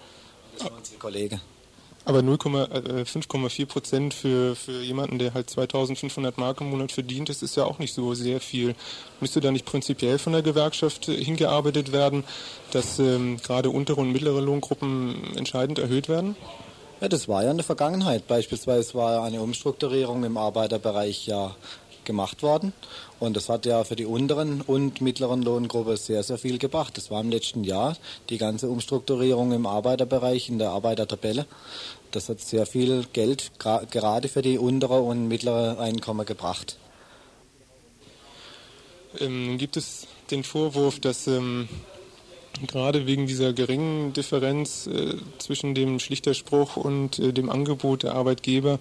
Das unsere Kollegen. Aber 5,4 äh, Prozent für, für jemanden, der halt 2500 Mark im Monat verdient, das ist ja auch nicht so sehr viel. Müsste da nicht prinzipiell von der Gewerkschaft hingearbeitet werden, dass ähm, gerade untere und mittlere Lohngruppen entscheidend erhöht werden? Ja, das war ja in der Vergangenheit. Beispielsweise war eine Umstrukturierung im Arbeiterbereich ja gemacht worden. Und das hat ja für die unteren und mittleren Lohngruppe sehr, sehr viel gebracht. Das war im letzten Jahr die ganze Umstrukturierung im Arbeiterbereich, in der Arbeitertabelle. Das hat sehr viel Geld gerade für die untere und mittlere Einkommen gebracht. Ähm, gibt es den Vorwurf, dass ähm, gerade wegen dieser geringen Differenz äh, zwischen dem Schlichterspruch und äh, dem Angebot der Arbeitgeber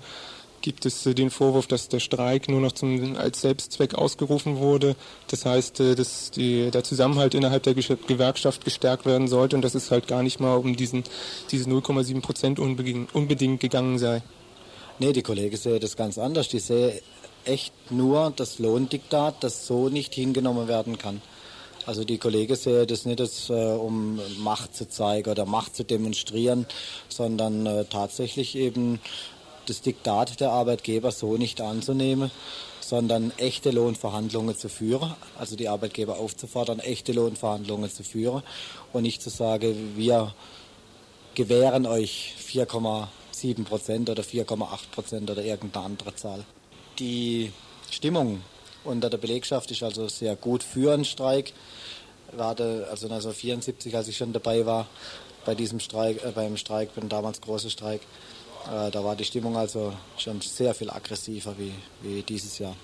gibt es äh, den Vorwurf, dass der Streik nur noch zum, als Selbstzweck ausgerufen wurde. Das heißt, äh, dass die, der Zusammenhalt innerhalb der Gewerkschaft gestärkt werden sollte und dass es halt gar nicht mal um diesen, diese 0,7 Prozent unbedingt, gegangen sei. Nee, die Kollegen sehen das ganz anders. Die sehen echt nur das Lohndiktat, das so nicht hingenommen werden kann. Also die Kollegen sehen das nicht, als, äh, um Macht zu zeigen oder Macht zu demonstrieren, sondern äh, tatsächlich eben das Diktat der Arbeitgeber so nicht anzunehmen, sondern echte Lohnverhandlungen zu führen, also die Arbeitgeber aufzufordern, echte Lohnverhandlungen zu führen und nicht zu sagen, wir gewähren euch 4,7 Prozent oder 4,8 Prozent oder irgendeine andere Zahl. Die Stimmung unter der Belegschaft ist also sehr gut für einen Streik. Gerade also 1974, als ich schon dabei war bei diesem Streik, äh, beim Streik, beim damals großen Streik, äh, da war die Stimmung also schon sehr viel aggressiver wie, wie dieses Jahr.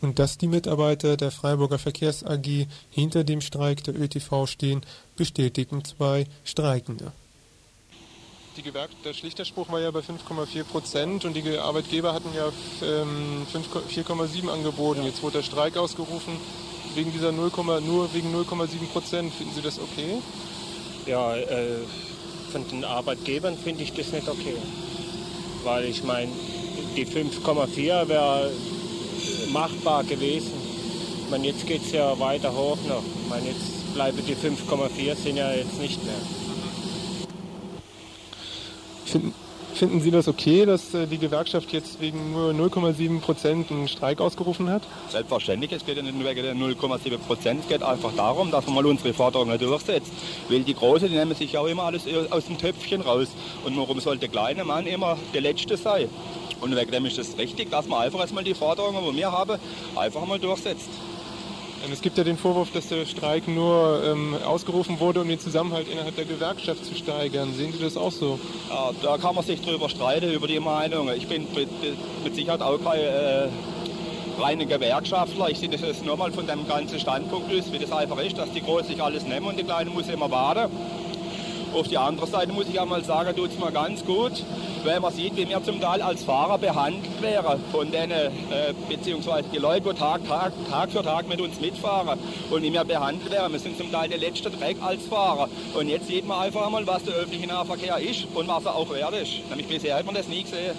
Und dass die Mitarbeiter der Freiburger Verkehrs AG hinter dem Streik der ÖTV stehen, bestätigen zwei Streikende. Die Gewerk der Schlichterspruch war ja bei 5,4 Prozent und die Arbeitgeber hatten ja ähm, 4,7 angeboten. Jetzt wurde der Streik ausgerufen wegen dieser 0, nur wegen 0,7 Prozent. Finden Sie das okay? Ja, äh, von den Arbeitgebern finde ich das nicht okay. Weil ich meine, die 5,4 wäre machbar gewesen. Ich meine, jetzt geht es ja weiter hoch noch. Ich meine, jetzt bleiben die 5,4 sind ja jetzt nicht mehr. Finden, finden Sie das okay, dass äh, die Gewerkschaft jetzt wegen nur 0,7 Prozent einen Streik ausgerufen hat? Selbstverständlich, es geht ja nicht nur wegen der 0,7 Prozent, es geht einfach darum, dass man mal unsere Forderungen durchsetzt. Weil die Großen, die nehmen sich ja auch immer alles aus dem Töpfchen raus. Und warum soll der kleine Mann immer der Letzte sein? Und wegen dem ist es richtig, dass man einfach erstmal die Forderungen, die wir haben, einfach mal durchsetzt. Es gibt ja den Vorwurf, dass der Streik nur ähm, ausgerufen wurde, um den Zusammenhalt innerhalb der Gewerkschaft zu steigern. Sehen Sie das auch so? Ja, da kann man sich drüber streiten, über die Meinung. Ich bin mit, mit Sicherheit auch kein äh, reiner Gewerkschaftler. Ich sehe das nur mal von dem ganzen Standpunkt aus, wie das einfach ist, dass die Großen sich alles nehmen und die Kleinen muss immer warten. Auf die andere Seite muss ich einmal sagen, tut es mir ganz gut, weil man sieht, wie wir zum Teil als Fahrer behandelt wären von denen, äh, beziehungsweise die Leute, die Tag, Tag, Tag für Tag mit uns mitfahren und wie wir behandelt werden. Wir sind zum Teil der letzte Dreck als Fahrer. Und jetzt sieht man einfach einmal, was der öffentliche Nahverkehr ist und was er auch wert ist. Nämlich bisher hat man das nie gesehen.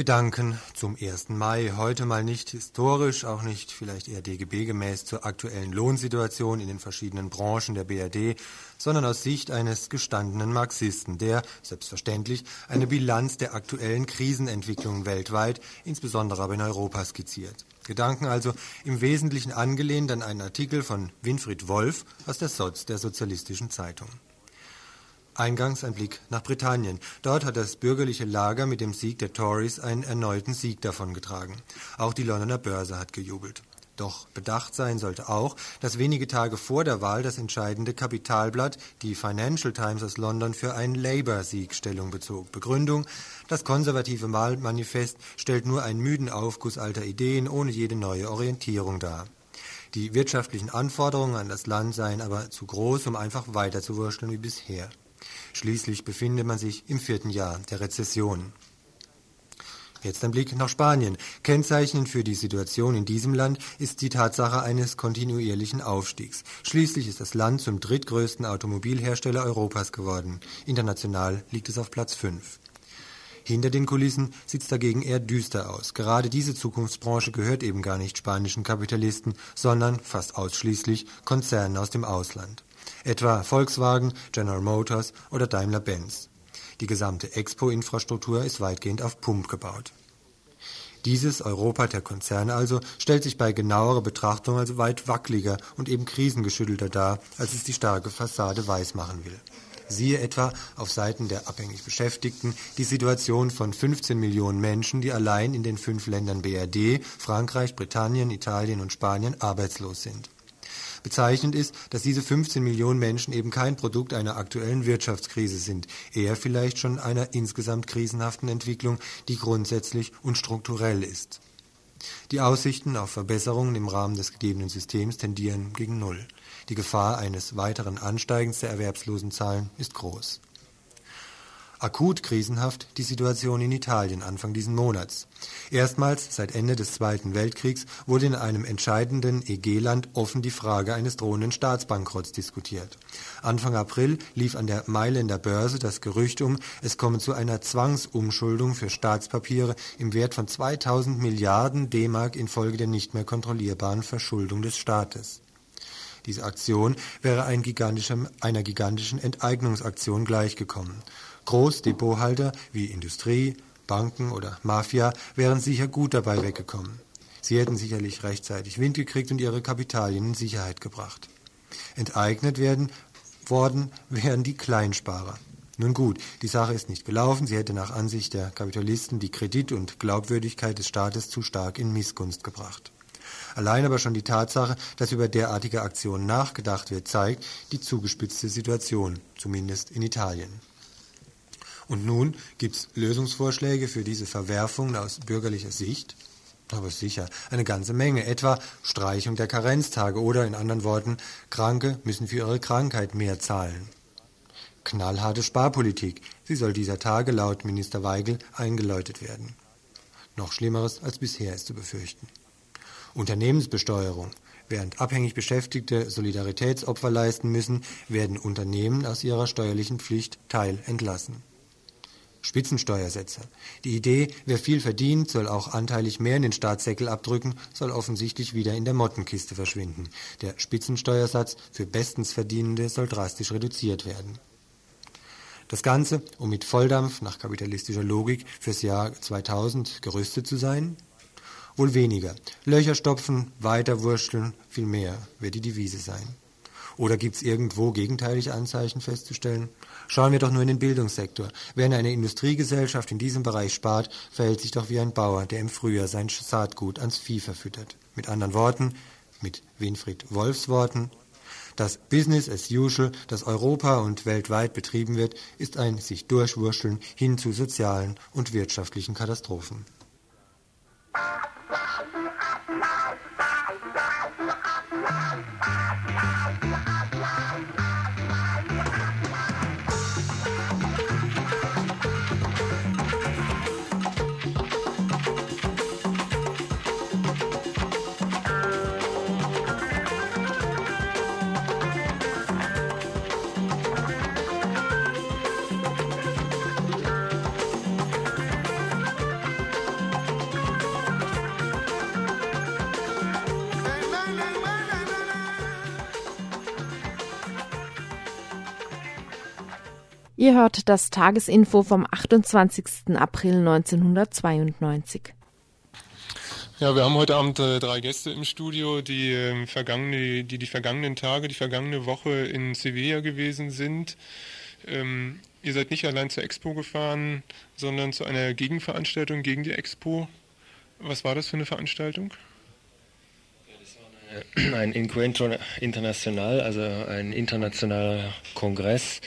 Gedanken zum 1. Mai. Heute mal nicht historisch, auch nicht vielleicht eher DGB-gemäß zur aktuellen Lohnsituation in den verschiedenen Branchen der BRD, sondern aus Sicht eines gestandenen Marxisten, der, selbstverständlich, eine Bilanz der aktuellen Krisenentwicklungen weltweit, insbesondere aber in Europa skizziert. Gedanken also im Wesentlichen angelehnt an einen Artikel von Winfried Wolf aus der Soz der Sozialistischen Zeitung. Eingangs ein Blick nach Britannien. Dort hat das bürgerliche Lager mit dem Sieg der Tories einen erneuten Sieg davongetragen. Auch die Londoner Börse hat gejubelt. Doch bedacht sein sollte auch, dass wenige Tage vor der Wahl das entscheidende Kapitalblatt, die Financial Times aus London, für einen Labour-Sieg Stellung bezog. Begründung, das konservative Wahlmanifest stellt nur einen müden Aufguss alter Ideen ohne jede neue Orientierung dar. Die wirtschaftlichen Anforderungen an das Land seien aber zu groß, um einfach weiterzuwurschteln wie bisher. Schließlich befindet man sich im vierten Jahr der Rezession. Jetzt ein Blick nach Spanien. Kennzeichnend für die Situation in diesem Land ist die Tatsache eines kontinuierlichen Aufstiegs. Schließlich ist das Land zum drittgrößten Automobilhersteller Europas geworden. International liegt es auf Platz 5. Hinter den Kulissen sieht es dagegen eher düster aus. Gerade diese Zukunftsbranche gehört eben gar nicht spanischen Kapitalisten, sondern fast ausschließlich Konzernen aus dem Ausland etwa Volkswagen, General Motors oder Daimler-Benz. Die gesamte Expo-Infrastruktur ist weitgehend auf Pump gebaut. Dieses Europa der Konzerne also stellt sich bei genauerer Betrachtung als weit wackeliger und eben krisengeschüttelter dar, als es die starke Fassade weismachen will. Siehe etwa auf Seiten der abhängig Beschäftigten die Situation von 15 Millionen Menschen, die allein in den fünf Ländern BRD, Frankreich, Britannien, Italien und Spanien arbeitslos sind. Bezeichnend ist, dass diese 15 Millionen Menschen eben kein Produkt einer aktuellen Wirtschaftskrise sind, eher vielleicht schon einer insgesamt krisenhaften Entwicklung, die grundsätzlich und strukturell ist. Die Aussichten auf Verbesserungen im Rahmen des gegebenen Systems tendieren gegen Null. Die Gefahr eines weiteren Ansteigens der Erwerbslosenzahlen ist groß. Akut krisenhaft die Situation in Italien Anfang diesen Monats. Erstmals seit Ende des Zweiten Weltkriegs wurde in einem entscheidenden EG-Land offen die Frage eines drohenden Staatsbankrotts diskutiert. Anfang April lief an der Mailänder Börse das Gerücht um, es komme zu einer Zwangsumschuldung für Staatspapiere im Wert von 2000 Milliarden D-Mark infolge der nicht mehr kontrollierbaren Verschuldung des Staates. Diese Aktion wäre ein einer gigantischen Enteignungsaktion gleichgekommen. Großdepothalter wie Industrie, Banken oder Mafia wären sicher gut dabei weggekommen. Sie hätten sicherlich rechtzeitig Wind gekriegt und ihre Kapitalien in Sicherheit gebracht. Enteignet werden worden wären die Kleinsparer. Nun gut, die Sache ist nicht gelaufen. Sie hätte nach Ansicht der Kapitalisten die Kredit- und Glaubwürdigkeit des Staates zu stark in Missgunst gebracht. Allein aber schon die Tatsache, dass über derartige Aktionen nachgedacht wird, zeigt die zugespitzte Situation, zumindest in Italien. Und nun gibt es Lösungsvorschläge für diese Verwerfungen aus bürgerlicher Sicht. Aber sicher, eine ganze Menge, etwa Streichung der Karenztage oder in anderen Worten, Kranke müssen für ihre Krankheit mehr zahlen. Knallharte Sparpolitik, sie soll dieser Tage laut Minister Weigel eingeläutet werden. Noch Schlimmeres als bisher ist zu befürchten. Unternehmensbesteuerung. Während abhängig Beschäftigte Solidaritätsopfer leisten müssen, werden Unternehmen aus ihrer steuerlichen Pflicht Teil entlassen. Spitzensteuersätze. Die Idee, wer viel verdient, soll auch anteilig mehr in den Staatssäckel abdrücken, soll offensichtlich wieder in der Mottenkiste verschwinden. Der Spitzensteuersatz für bestens Verdienende soll drastisch reduziert werden. Das Ganze, um mit Volldampf nach kapitalistischer Logik fürs Jahr 2000 gerüstet zu sein? Wohl weniger. Löcher stopfen, weiter wursteln, viel mehr wird die Devise sein. Oder gibt es irgendwo gegenteilige Anzeichen festzustellen? Schauen wir doch nur in den Bildungssektor. Wer in einer Industriegesellschaft in diesem Bereich spart, verhält sich doch wie ein Bauer, der im Frühjahr sein Saatgut ans Vieh verfüttert. Mit anderen Worten, mit Winfried Wolfs Worten, das Business as usual, das Europa und weltweit betrieben wird, ist ein sich durchwurschteln hin zu sozialen und wirtschaftlichen Katastrophen. Ihr hört das Tagesinfo vom 28. April 1992. Ja, wir haben heute Abend äh, drei Gäste im Studio, die, äh, vergangene, die die vergangenen Tage, die vergangene Woche in Sevilla gewesen sind. Ähm, ihr seid nicht allein zur Expo gefahren, sondern zu einer Gegenveranstaltung gegen die Expo. Was war das für eine Veranstaltung? [CLEARS THROAT] Ein Encuentro International, also ein internationaler Kongress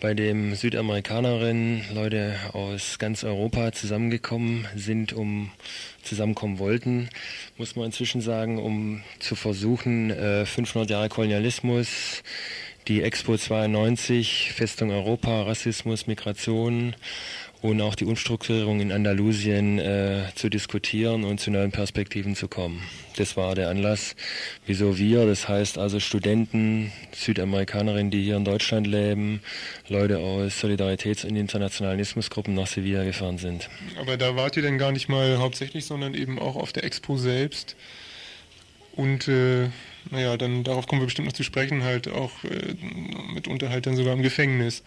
bei dem Südamerikanerinnen, Leute aus ganz Europa zusammengekommen sind, um zusammenkommen wollten, muss man inzwischen sagen, um zu versuchen, 500 äh, Jahre Kolonialismus, die Expo 92, Festung Europa, Rassismus, Migration und auch die Umstrukturierung in Andalusien äh, zu diskutieren und zu neuen Perspektiven zu kommen. Das war der Anlass, wieso wir, das heißt also Studenten, Südamerikanerinnen, die hier in Deutschland leben, Leute aus Solidaritäts- und Internationalismusgruppen nach Sevilla gefahren sind. Aber da wart ihr denn gar nicht mal hauptsächlich, sondern eben auch auf der Expo selbst. Und äh, naja, dann darauf kommen wir bestimmt noch zu sprechen, halt auch äh, mitunter halt dann sogar im Gefängnis.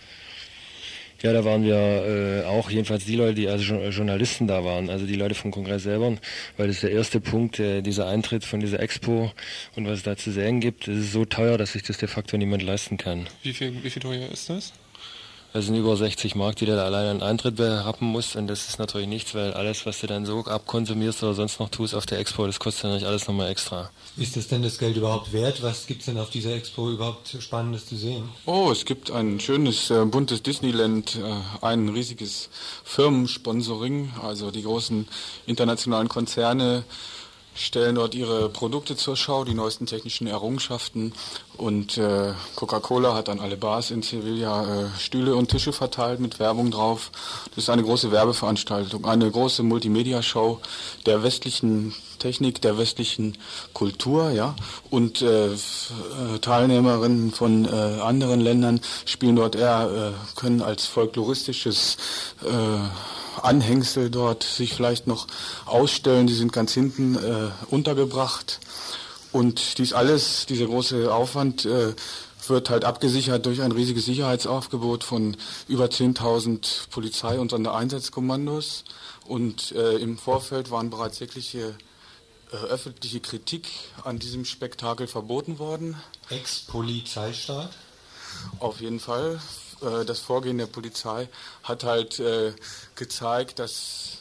Ja, da waren wir äh, auch, jedenfalls die Leute, die also Journalisten da waren, also die Leute vom Kongress selber, weil das ist der erste Punkt, äh, dieser Eintritt von dieser Expo und was es da zu sehen gibt, es ist so teuer, dass sich das de facto niemand leisten kann. Wie viel, wie viel teuer ist das? Das sind über 60 Mark, die du da allein an Eintritt berappen musst. Und das ist natürlich nichts, weil alles, was du dann so abkonsumierst oder sonst noch tust auf der Expo, das kostet natürlich alles nochmal extra. Ist das denn das Geld überhaupt wert? Was gibt es denn auf dieser Expo überhaupt Spannendes zu sehen? Oh, es gibt ein schönes, äh, buntes Disneyland, äh, ein riesiges Firmensponsoring, also die großen internationalen Konzerne stellen dort ihre Produkte zur Schau, die neuesten technischen Errungenschaften. Und äh, Coca-Cola hat an alle Bars in Sevilla äh, Stühle und Tische verteilt mit Werbung drauf. Das ist eine große Werbeveranstaltung, eine große Multimedia-Show der westlichen Technik, der westlichen Kultur, ja. Und äh, äh Teilnehmerinnen von äh, anderen Ländern spielen dort eher, äh, können als folkloristisches äh, Anhängsel dort sich vielleicht noch ausstellen. Die sind ganz hinten äh, untergebracht. Und dies alles, dieser große Aufwand, äh, wird halt abgesichert durch ein riesiges Sicherheitsaufgebot von über 10.000 Polizei- und Sondereinsatzkommandos. Und äh, im Vorfeld waren bereits jegliche äh, öffentliche Kritik an diesem Spektakel verboten worden. Ex-Polizeistaat? Auf jeden Fall äh, das Vorgehen der Polizei hat halt äh, gezeigt, dass,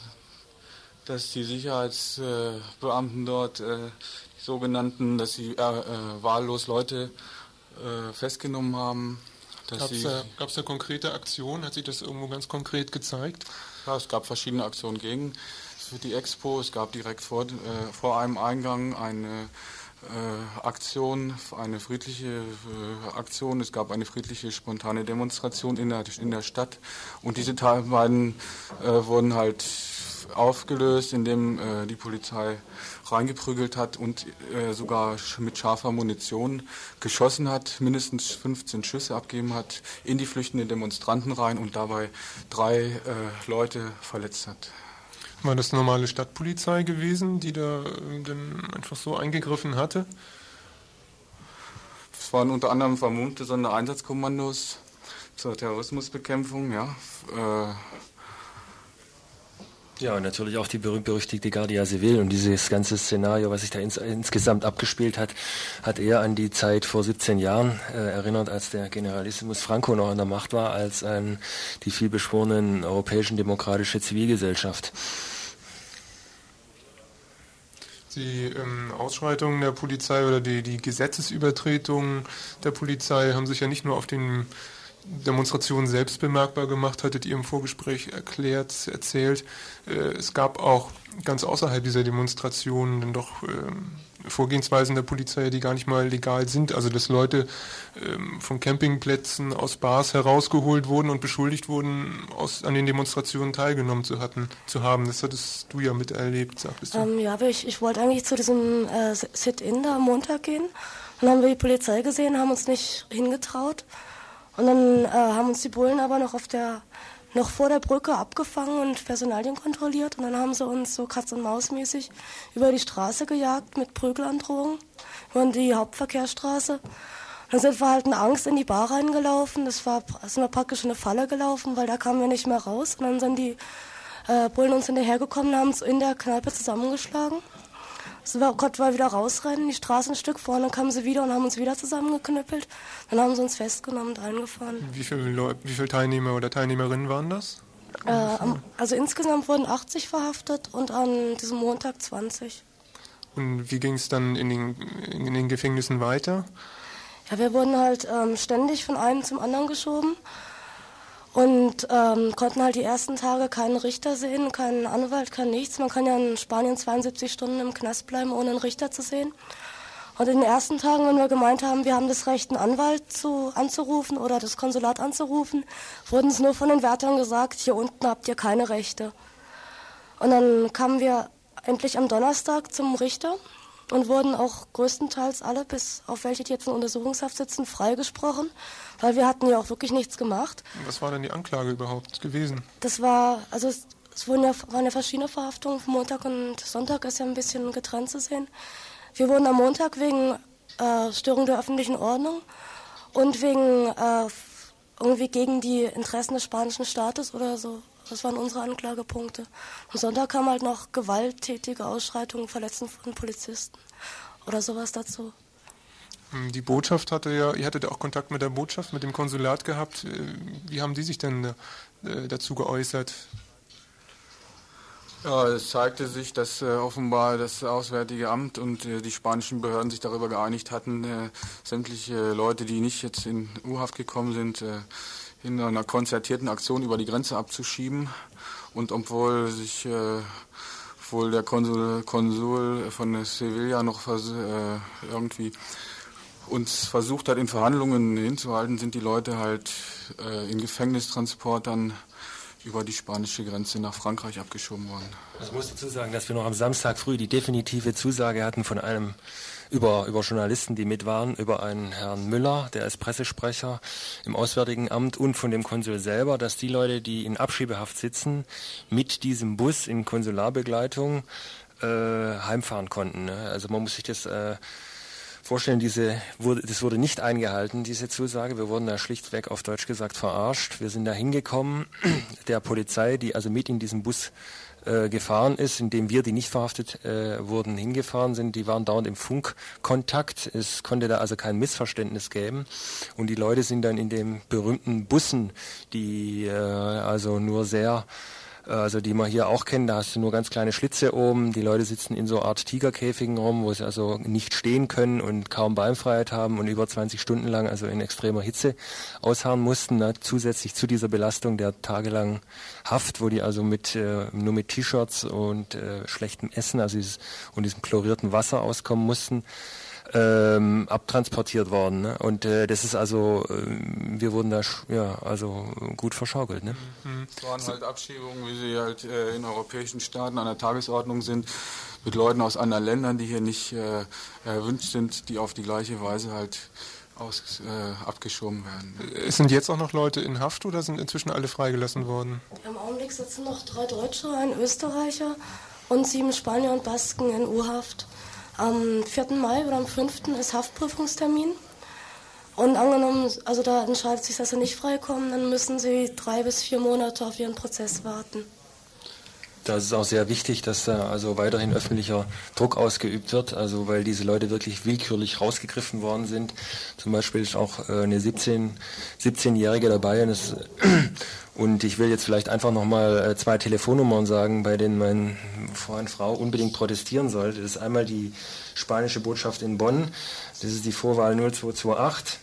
dass die Sicherheitsbeamten dort, äh, sogenannten, dass sie äh, äh, wahllos Leute äh, festgenommen haben. Gab es da, da, konkrete Aktionen? Hat sich das irgendwo ganz konkret gezeigt? Ja, es gab verschiedene Aktionen gegen. für die Expo. Es gab direkt vor, äh, vor einem Eingang eine äh, Aktion, eine friedliche Aktion. Es gab eine friedliche, spontane Demonstration in der, in der Stadt. Und diese beiden wurden halt aufgelöst, indem die Polizei reingeprügelt hat und äh, sogar mit scharfer Munition geschossen hat, mindestens 15 Schüsse abgegeben hat in die flüchtenden Demonstranten rein und dabei drei äh, Leute verletzt hat. War das normale Stadtpolizei gewesen, die da äh, dann einfach so eingegriffen hatte? Es waren unter anderem vermummte Sondereinsatzkommandos zur Terrorismusbekämpfung, ja. Äh, ja, und natürlich auch die berühmt-berüchtigte Guardia Civil und dieses ganze Szenario, was sich da ins, insgesamt abgespielt hat, hat eher an die Zeit vor 17 Jahren äh, erinnert, als der Generalissimus Franco noch an der Macht war, als an die vielbeschworenen europäischen demokratische Zivilgesellschaft. Die ähm, Ausschreitungen der Polizei oder die, die Gesetzesübertretungen der Polizei haben sich ja nicht nur auf den Demonstration selbst bemerkbar gemacht, hattet ihr im Vorgespräch erklärt, erzählt. Äh, es gab auch ganz außerhalb dieser Demonstrationen dann doch ähm, Vorgehensweisen der Polizei, die gar nicht mal legal sind. Also dass Leute ähm, von Campingplätzen aus Bars herausgeholt wurden und beschuldigt wurden, aus, an den Demonstrationen teilgenommen zu, hatten, zu haben. Das hattest du ja miterlebt, sagtest du. Ähm, ja, aber ich, ich wollte eigentlich zu diesem äh, Sit-In da am Montag gehen. Dann haben wir die Polizei gesehen, haben uns nicht hingetraut. Und dann äh, haben uns die Bullen aber noch auf der noch vor der Brücke abgefangen und Personalien kontrolliert und dann haben sie uns so Katz und Maus mäßig über die Straße gejagt mit Prügelandrohungen über die Hauptverkehrsstraße. Dann sind wir halt in Angst in die Bar reingelaufen. Das war sind wir praktisch in eine Falle gelaufen, weil da kamen wir nicht mehr raus. Und dann sind die äh, Bullen uns hinterhergekommen, haben uns in der Kneipe zusammengeschlagen. So war, Gott war wieder rausrennen, die Straße ein Stück vorne, kamen sie wieder und haben uns wieder zusammengeknüppelt. Dann haben sie uns festgenommen und eingefahren. Wie viele, wie viele Teilnehmer oder Teilnehmerinnen waren das? Äh, also insgesamt wurden 80 verhaftet und an diesem Montag 20. Und wie ging es dann in den, in den Gefängnissen weiter? Ja, wir wurden halt ähm, ständig von einem zum anderen geschoben und ähm, konnten halt die ersten Tage keinen Richter sehen, keinen Anwalt, kein nichts. Man kann ja in Spanien 72 Stunden im Knast bleiben, ohne einen Richter zu sehen. Und in den ersten Tagen, wenn wir gemeint haben, wir haben das Recht, einen Anwalt zu, anzurufen oder das Konsulat anzurufen, wurden es nur von den Wärtern gesagt, hier unten habt ihr keine Rechte. Und dann kamen wir endlich am Donnerstag zum Richter und wurden auch größtenteils alle, bis auf welche, die jetzt in Untersuchungshaft sitzen, freigesprochen, weil wir hatten ja auch wirklich nichts gemacht. Was war denn die Anklage überhaupt gewesen? Das war, also es, es wurden ja, waren ja verschiedene Verhaftungen, Montag und Sonntag ist ja ein bisschen getrennt zu sehen. Wir wurden am Montag wegen äh, Störung der öffentlichen Ordnung und wegen äh, irgendwie gegen die Interessen des spanischen Staates oder so das waren unsere Anklagepunkte. Am Sonntag kam halt noch gewalttätige Ausschreitungen, Verletzen von Polizisten oder sowas dazu. Hm, die Botschaft hatte ja, ihr hattet auch Kontakt mit der Botschaft, mit dem Konsulat gehabt. Äh, wie haben die sich denn äh, dazu geäußert? Ja, es zeigte sich, dass äh, offenbar das Auswärtige Amt und äh, die spanischen Behörden sich darüber geeinigt hatten, äh, sämtliche Leute, die nicht jetzt in U-Haft gekommen sind, äh, in einer konzertierten Aktion über die Grenze abzuschieben. Und obwohl sich wohl der Konsul, Konsul von Sevilla noch irgendwie uns versucht hat, in Verhandlungen hinzuhalten, sind die Leute halt äh, in Gefängnistransportern über die spanische Grenze nach Frankreich abgeschoben worden. Ich muss dazu sagen, dass wir noch am Samstag früh die definitive Zusage hatten von einem über, über Journalisten, die mit waren, über einen Herrn Müller, der ist Pressesprecher im Auswärtigen Amt und von dem Konsul selber, dass die Leute, die in Abschiebehaft sitzen, mit diesem Bus in Konsularbegleitung äh, heimfahren konnten. Ne? Also man muss sich das äh, vorstellen, diese wurde, das wurde nicht eingehalten, diese Zusage. Wir wurden da schlichtweg auf Deutsch gesagt verarscht. Wir sind da hingekommen, [CLEARS THROAT] der Polizei, die also mit in diesem Bus äh, gefahren ist, indem wir, die nicht verhaftet äh, wurden, hingefahren sind. Die waren dauernd im Funkkontakt. Es konnte da also kein Missverständnis geben. Und die Leute sind dann in den berühmten Bussen, die äh, also nur sehr also die man hier auch kennt. Da hast du nur ganz kleine Schlitze oben. Die Leute sitzen in so Art Tigerkäfigen rum, wo sie also nicht stehen können und kaum Beinfreiheit haben und über 20 Stunden lang also in extremer Hitze ausharren mussten. Ne? Zusätzlich zu dieser Belastung der tagelangen Haft, wo die also mit äh, nur mit T-Shirts und äh, schlechtem Essen, also dieses, und diesem chlorierten Wasser auskommen mussten ähm, abtransportiert worden. Ne? Und äh, das ist also, äh, wir wurden da ja also gut verschaukelt. Ne? Mhm. Es waren halt Abschiebungen, wie sie halt äh, in europäischen Staaten an der Tagesordnung sind, mit Leuten aus anderen Ländern, die hier nicht äh, erwünscht sind, die auf die gleiche Weise halt aus, äh, abgeschoben werden. Sind jetzt auch noch Leute in Haft oder sind inzwischen alle freigelassen worden? Im Augenblick sitzen noch drei Deutsche, ein Österreicher und sieben Spanier und Basken in U-Haft. Am 4. Mai oder am 5. ist Haftprüfungstermin. Und angenommen, also da entscheidet sich, dass sie nicht freikommen, dann müssen sie drei bis vier Monate auf ihren Prozess warten. Da ist es auch sehr wichtig, dass da also weiterhin öffentlicher Druck ausgeübt wird, also weil diese Leute wirklich willkürlich rausgegriffen worden sind. Zum Beispiel ist auch äh, eine 17, 17-Jährige dabei und, es, [CLEARS THROAT] und ich will jetzt vielleicht einfach nochmal äh, zwei Telefonnummern sagen, bei denen mein Freund Frau unbedingt protestieren sollte. Das ist einmal die spanische Botschaft in Bonn, das ist die Vorwahl 0228,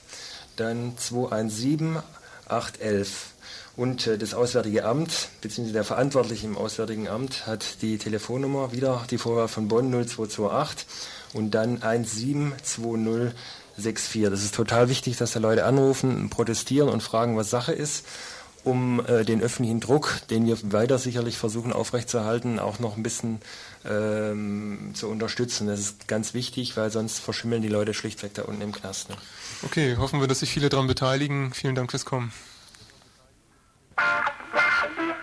dann 217 811. Und äh, das Auswärtige Amt, beziehungsweise der Verantwortliche im Auswärtigen Amt, hat die Telefonnummer wieder, die Vorwahl von Bonn 0228 und dann 172064. Das ist total wichtig, dass da Leute anrufen, protestieren und fragen, was Sache ist, um äh, den öffentlichen Druck, den wir weiter sicherlich versuchen aufrechtzuerhalten, auch noch ein bisschen ähm, zu unterstützen. Das ist ganz wichtig, weil sonst verschimmeln die Leute schlichtweg da unten im Knast. Ne? Okay, hoffen wir, dass sich viele daran beteiligen. Vielen Dank fürs Kommen. Hier nochmal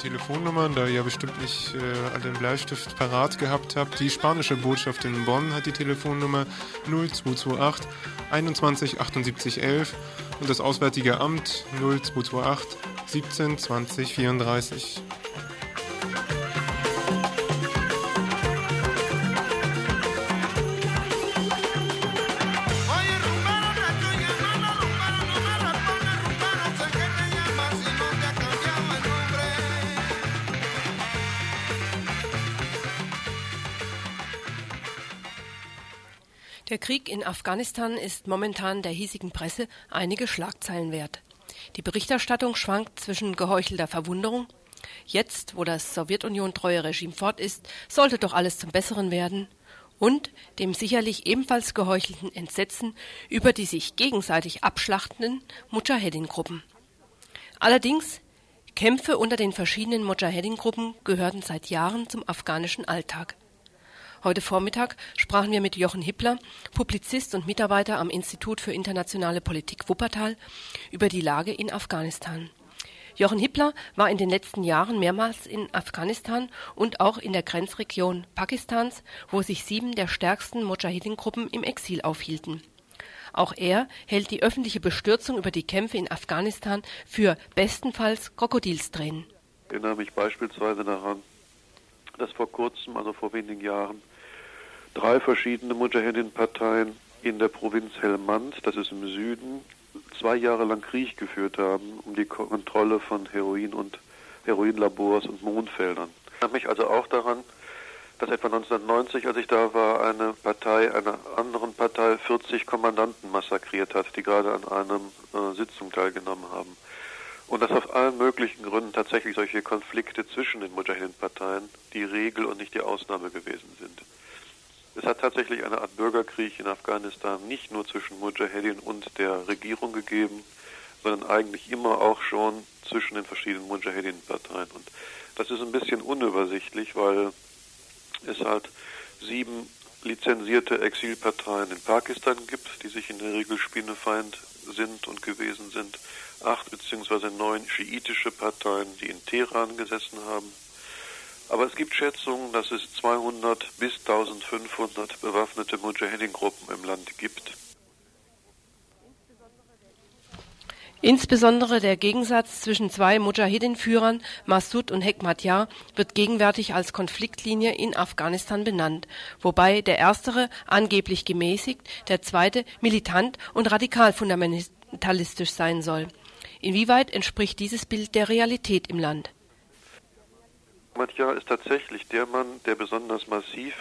Telefonnummern, da ihr ja bestimmt nicht äh, alle den Bleistift parat gehabt habt. Die spanische Botschaft in Bonn hat die Telefonnummer 0228 21 78 11 und das Auswärtige Amt 0228 17 20 34. Krieg in Afghanistan ist momentan der hiesigen Presse einige Schlagzeilen wert. Die Berichterstattung schwankt zwischen geheuchelter Verwunderung, jetzt, wo das Sowjetunion-treue Regime fort ist, sollte doch alles zum Besseren werden, und dem sicherlich ebenfalls geheuchelten Entsetzen über die sich gegenseitig abschlachtenden Mujahedin-Gruppen. Allerdings, Kämpfe unter den verschiedenen Mujahedin-Gruppen gehörten seit Jahren zum afghanischen Alltag. Heute Vormittag sprachen wir mit Jochen Hippler, Publizist und Mitarbeiter am Institut für internationale Politik Wuppertal, über die Lage in Afghanistan. Jochen Hippler war in den letzten Jahren mehrmals in Afghanistan und auch in der Grenzregion Pakistans, wo sich sieben der stärksten Mujahideen-Gruppen im Exil aufhielten. Auch er hält die öffentliche Bestürzung über die Kämpfe in Afghanistan für bestenfalls Krokodilstränen. Ich erinnere mich beispielsweise daran, dass vor kurzem, also vor wenigen Jahren, drei verschiedene Mujahedin-Parteien in der Provinz Helmand, das ist im Süden, zwei Jahre lang Krieg geführt haben um die Kontrolle von Heroin und Heroinlabors und Mondfeldern. Ich erinnere mich also auch daran, dass etwa 1990, als ich da war, eine Partei einer anderen Partei 40 Kommandanten massakriert hat, die gerade an einem äh, Sitzung teilgenommen haben. Und dass auf allen möglichen Gründen tatsächlich solche Konflikte zwischen den Mujahedin-Parteien die Regel und nicht die Ausnahme gewesen sind. Es hat tatsächlich eine Art Bürgerkrieg in Afghanistan nicht nur zwischen Mujahedin und der Regierung gegeben, sondern eigentlich immer auch schon zwischen den verschiedenen Mujahedin-Parteien. Und das ist ein bisschen unübersichtlich, weil es halt sieben lizenzierte Exilparteien in Pakistan gibt, die sich in der Regel Spinnefeind sind und gewesen sind, acht beziehungsweise neun schiitische Parteien, die in Teheran gesessen haben, Aber es gibt Schätzungen, dass es 200 bis 1500 bewaffnete Mujahedin-Gruppen im Land gibt. Insbesondere der Gegensatz zwischen zwei Mujahedin-Führern, Massoud und Hekmatyar, wird gegenwärtig als Konfliktlinie in Afghanistan benannt, wobei der erstere angeblich gemäßigt, der zweite militant und radikal fundamentalistisch sein soll. Inwieweit entspricht dieses Bild der Realität im Land? Hekmatyar ist tatsächlich der Mann, der besonders massiv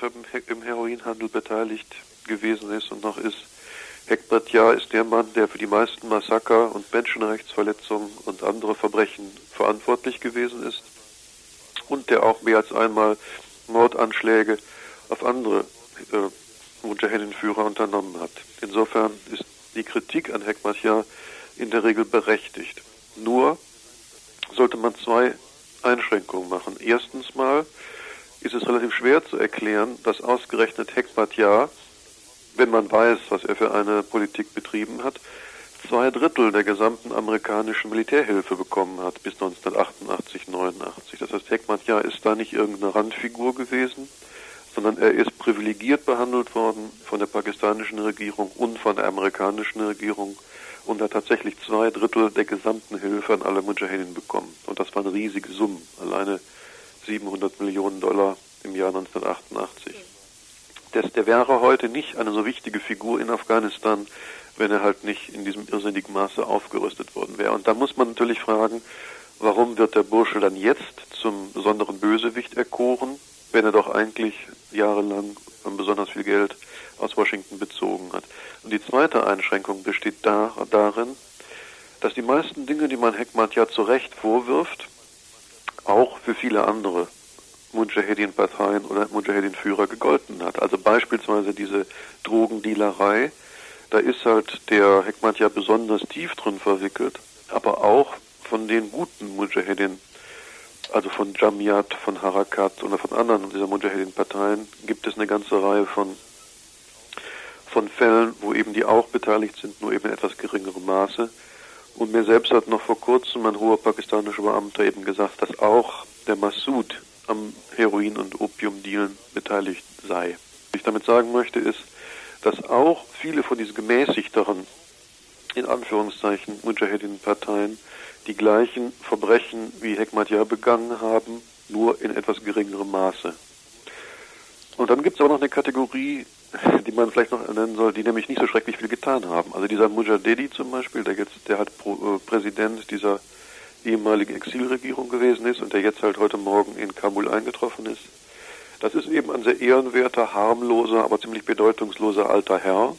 im Heroinhandel beteiligt gewesen ist und noch ist Hekmatjar ist der Mann, der für die meisten Massaker und Menschenrechtsverletzungen und andere Verbrechen verantwortlich gewesen ist und der auch mehr als einmal Mordanschläge auf andere äh, Mujahedin-Führer unternommen hat. Insofern ist die Kritik an Hekmatjar in der Regel berechtigt. Nur sollte man zwei Einschränkungen machen. Erstens mal ist es relativ schwer zu erklären, dass ausgerechnet Hekmatjar wenn man weiß, was er für eine Politik betrieben hat, zwei Drittel der gesamten amerikanischen Militärhilfe bekommen hat bis 1988, 89. Das heißt, Hekmatjar ist da nicht irgendeine Randfigur gewesen, sondern er ist privilegiert behandelt worden von der pakistanischen Regierung und von der amerikanischen Regierung und hat tatsächlich zwei Drittel der gesamten Hilfe an alle Mujahedin bekommen. Und das waren riesige Summen, alleine 700 Millionen Dollar im Jahr 1988 das, der wäre heute nicht eine so wichtige Figur in Afghanistan, wenn er halt nicht in diesem irrsinnigen Maße aufgerüstet worden wäre. Und da muss man natürlich fragen, warum wird der Bursche dann jetzt zum besonderen Bösewicht erkoren, wenn er doch eigentlich jahrelang besonders viel Geld aus Washington bezogen hat. Und die zweite Einschränkung besteht da, darin, dass die meisten Dinge, die man Heckmann ja zu Recht vorwirft, auch für viele andere Mujahedin-Parteien oder Mujahedin-Führer gegolten hat. Also beispielsweise diese Drogendealerei, da ist halt der Hekmat ja besonders tief drin verwickelt, aber auch von den guten Mujahedin, also von Jamiat, von Harakat oder von anderen dieser Mujahedin-Parteien, gibt es eine ganze Reihe von, von Fällen, wo eben die auch beteiligt sind, nur eben in etwas geringerem Maße. Und mir selbst hat noch vor kurzem ein hoher pakistanischer Beamter eben gesagt, dass auch der Massoud am Heroin- und Opiumdealen beteiligt sei. Was ich damit sagen möchte, ist, dass auch viele von diesen gemäßigteren, in Anführungszeichen, Mujahedin-Parteien die gleichen Verbrechen wie Hekmatyar begangen haben, nur in etwas geringerem Maße. Und dann gibt es auch noch eine Kategorie, die man vielleicht noch nennen soll, die nämlich nicht so schrecklich viel getan haben. Also dieser Mujadedi zum Beispiel, der jetzt, der äh, Präsident dieser ehemalige Exilregierung gewesen ist und der jetzt halt heute Morgen in Kabul eingetroffen ist. Das ist eben ein sehr ehrenwerter, harmloser, aber ziemlich bedeutungsloser alter Herr,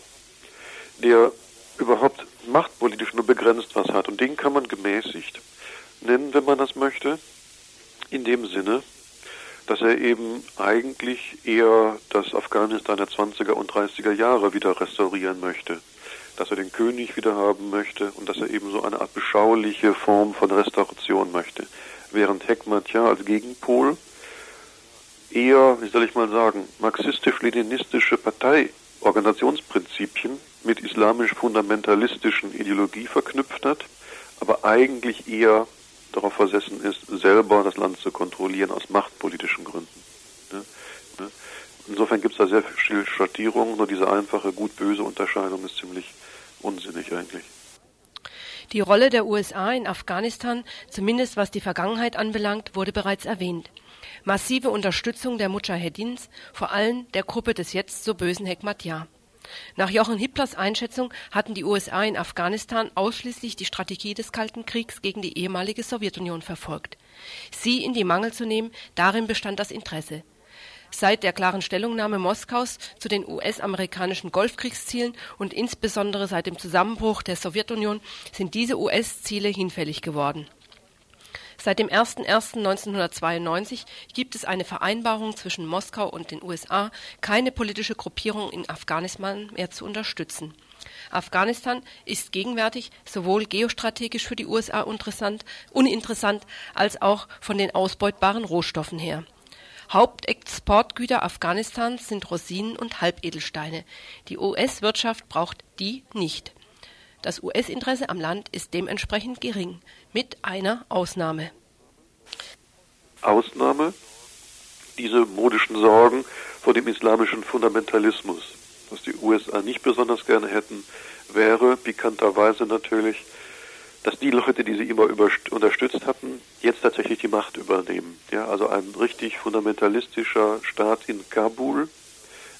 der überhaupt machtpolitisch nur begrenzt was hat. Und den kann man gemäßigt nennen, wenn man das möchte, in dem Sinne, dass er eben eigentlich eher das Afghanistan der 20er und 30er Jahre wieder restaurieren möchte dass er den König wieder haben möchte und dass er eben so eine Art beschauliche Form von Restauration möchte. Während Hekmatja als Gegenpol eher, wie soll ich mal sagen, marxistisch-leninistische Parteiorganisationsprinzipien mit islamisch-fundamentalistischen Ideologie verknüpft hat, aber eigentlich eher darauf versessen ist, selber das Land zu kontrollieren aus machtpolitischen Gründen. Insofern gibt es da sehr viel Schattierung, nur diese einfache gut-böse Unterscheidung ist ziemlich unsinnig eigentlich. Die Rolle der USA in Afghanistan, zumindest was die Vergangenheit anbelangt, wurde bereits erwähnt. Massive Unterstützung der Mujahedins, vor allem der Gruppe des jetzt so bösen Hekmatyar. Nach Jochen Hiplers Einschätzung hatten die USA in Afghanistan ausschließlich die Strategie des Kalten Kriegs gegen die ehemalige Sowjetunion verfolgt. Sie in die Mangel zu nehmen, darin bestand das Interesse. Seit der klaren Stellungnahme Moskaus zu den US-amerikanischen Golfkriegszielen und insbesondere seit dem Zusammenbruch der Sowjetunion sind diese US-Ziele hinfällig geworden. Seit dem 01.01.1992 gibt es eine Vereinbarung zwischen Moskau und den USA, keine politische Gruppierung in Afghanistan mehr zu unterstützen. Afghanistan ist gegenwärtig sowohl geostrategisch für die USA uninteressant als auch von den ausbeutbaren Rohstoffen her. Hauptexportgüter Afghanistans sind Rosinen und Halbedelsteine. Die US-Wirtschaft braucht die nicht. Das US-Interesse am Land ist dementsprechend gering, mit einer Ausnahme. Ausnahme? diese modischen Sorgen vor dem islamischen Fundamentalismus. Was die USA nicht besonders gerne hätten, wäre pikanterweise natürlich, dass die Leute, die sie immer unterstützt hatten, jetzt tatsächlich die Macht übernehmen. Ja, also ein richtig fundamentalistischer Staat in Kabul,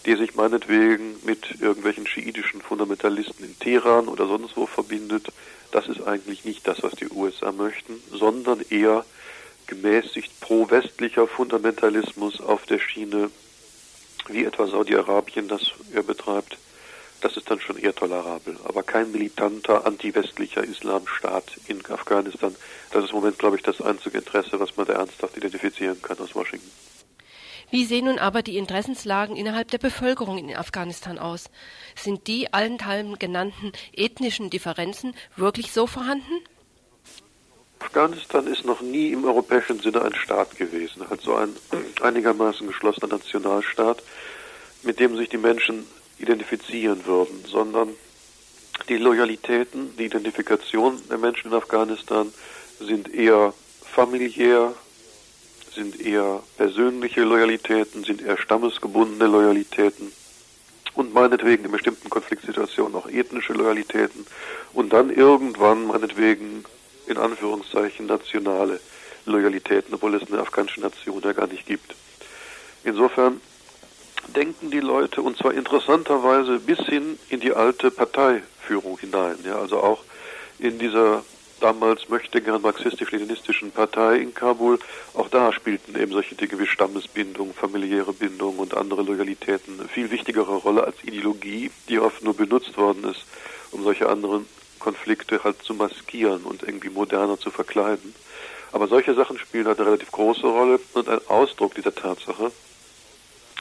der sich meinetwegen mit irgendwelchen schiitischen Fundamentalisten in Teheran oder sonst wo verbindet, das ist eigentlich nicht das, was die USA möchten, sondern eher gemäßigt pro-westlicher Fundamentalismus auf der Schiene, wie etwa Saudi-Arabien das er betreibt. Das ist dann schon eher tolerabel, aber kein militanter anti-westlicher Islamstaat in Afghanistan. Das ist im Moment, glaube ich, das einzige Interesse, was man da ernsthaft identifizieren kann aus Washington. Wie sehen nun aber die Interessenslagen innerhalb der Bevölkerung in Afghanistan aus? Sind die allenthalben genannten ethnischen Differenzen wirklich so vorhanden? Afghanistan ist noch nie im europäischen Sinne ein Staat gewesen, also ein [CLEARS THROAT] einigermaßen geschlossener Nationalstaat, mit dem sich die Menschen identifizieren würden, sondern die Loyalitäten, die Identifikation der Menschen in Afghanistan sind eher familiär, sind eher persönliche Loyalitäten, sind eher stammesgebundene Loyalitäten und meinetwegen in bestimmten Konfliktsituationen auch ethnische Loyalitäten und dann irgendwann meinetwegen in Anführungszeichen nationale Loyalitäten, obwohl es eine afghanische Nation ja gar nicht gibt. Insofern denken die Leute, und zwar interessanterweise bis hin in die alte Parteiführung hinein, ja, also auch in dieser damals möchte gern marxistisch-leninistischen Partei in Kabul, auch da spielten eben solche Dinge wie Stammesbindung, familiäre Bindung und andere Loyalitäten viel wichtigere Rolle als Ideologie, die oft nur benutzt worden ist, um solche anderen Konflikte halt zu maskieren und irgendwie moderner zu verkleiden. Aber solche Sachen spielen halt eine relativ große Rolle und ein Ausdruck dieser Tatsache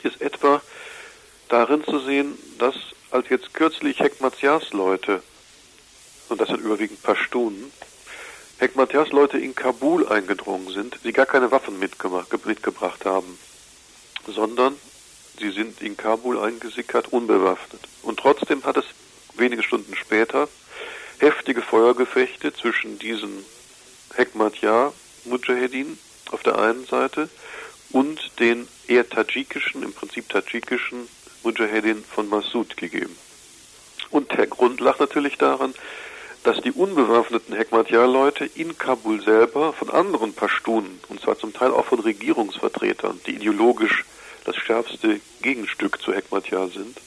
ist etwa darin zu sehen, dass als jetzt kürzlich Hekmatyas Leute, und das sind überwiegend Pashtunen, Hekmatyas Leute in Kabul eingedrungen sind, die gar keine Waffen mitgebracht haben, sondern sie sind in Kabul eingesickert, unbewaffnet. Und trotzdem hat es wenige Stunden später heftige Feuergefechte zwischen diesen Hekmatya Mujahedin auf der einen Seite und den eher tadschikischen, im Prinzip tadschikischen Mujahedin von Massoud gegeben. Und der Grund lag natürlich daran, dass die unbewaffneten Hekmatyar-Leute in Kabul selber von anderen Pashtunen, und zwar zum Teil auch von Regierungsvertretern, die ideologisch das schärfste Gegenstück zu Hekmatyar sind,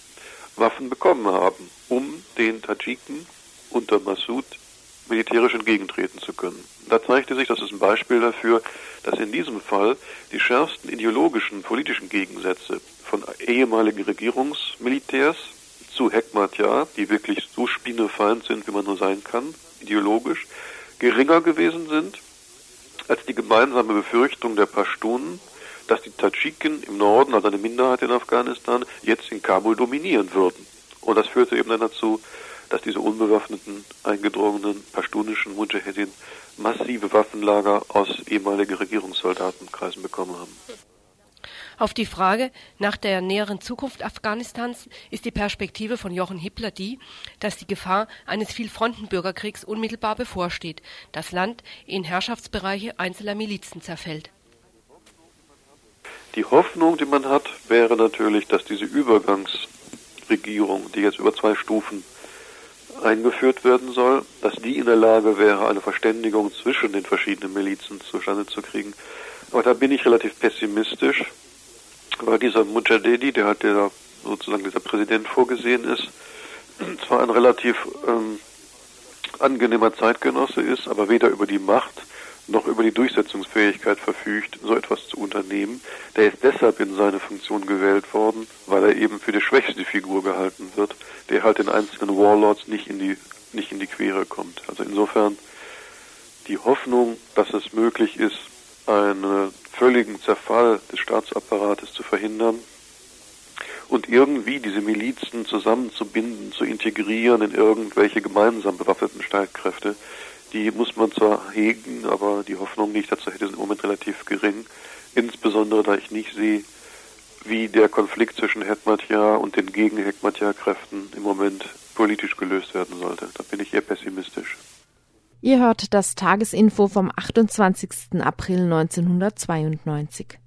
Waffen bekommen haben, um den Tadschiken unter Massoud militärisch entgegentreten zu können. Da zeigte sich, das ist ein Beispiel dafür, dass in diesem Fall die schärfsten ideologischen, politischen Gegensätze von ehemaligen Regierungsmilitärs zu Hekmatja, die wirklich so spinnefeind sind, wie man nur sein kann, ideologisch, geringer gewesen sind als die gemeinsame Befürchtung der Pashtunen, dass die Tadschiken im Norden, also eine Minderheit in Afghanistan, jetzt in Kabul dominieren würden. Und das führte eben dann dazu, dass diese unbewaffneten, eingedrungenen pashtunischen Mujahedin massive Waffenlager aus ehemaligen Regierungssoldatenkreisen bekommen haben. Auf die Frage nach der näheren Zukunft Afghanistans ist die Perspektive von Jochen Hippler die, dass die Gefahr eines Vielfrontenbürgerkriegs unmittelbar bevorsteht, das Land in Herrschaftsbereiche einzelner Milizen zerfällt. Die Hoffnung, die man hat, wäre natürlich, dass diese Übergangsregierung, die jetzt über zwei Stufen eingeführt werden soll, dass die in der Lage wäre, eine Verständigung zwischen den verschiedenen Milizen zustande zu kriegen. Aber da bin ich relativ pessimistisch, weil dieser Mujadedi, der hat der sozusagen dieser Präsident vorgesehen ist, [CLEARS THROAT] zwar ein relativ ähm, angenehmer Zeitgenosse ist, aber weder über die Macht noch über die Durchsetzungsfähigkeit verfügt, so etwas zu unternehmen. Der ist deshalb in seine Funktion gewählt worden, weil er eben für die schwächste Figur gehalten wird, der halt den einzelnen Warlords nicht in die, nicht in die Quere kommt. Also insofern die Hoffnung, dass es möglich ist, einen völligen Zerfall des Staatsapparates zu verhindern und irgendwie diese Milizen zusammenzubinden, zu integrieren in irgendwelche gemeinsam bewaffneten Streitkräfte, die muss man zwar hegen, aber die Hoffnung, die ich dazu hätte, ist im Moment relativ gering. Insbesondere, da ich nicht sehe, wie der Konflikt zwischen Hetmatja und den Gegen-Hetmatja-Kräften im Moment politisch gelöst werden sollte. Da bin ich eher pessimistisch. Ihr hört das Tagesinfo vom 28. April 1992.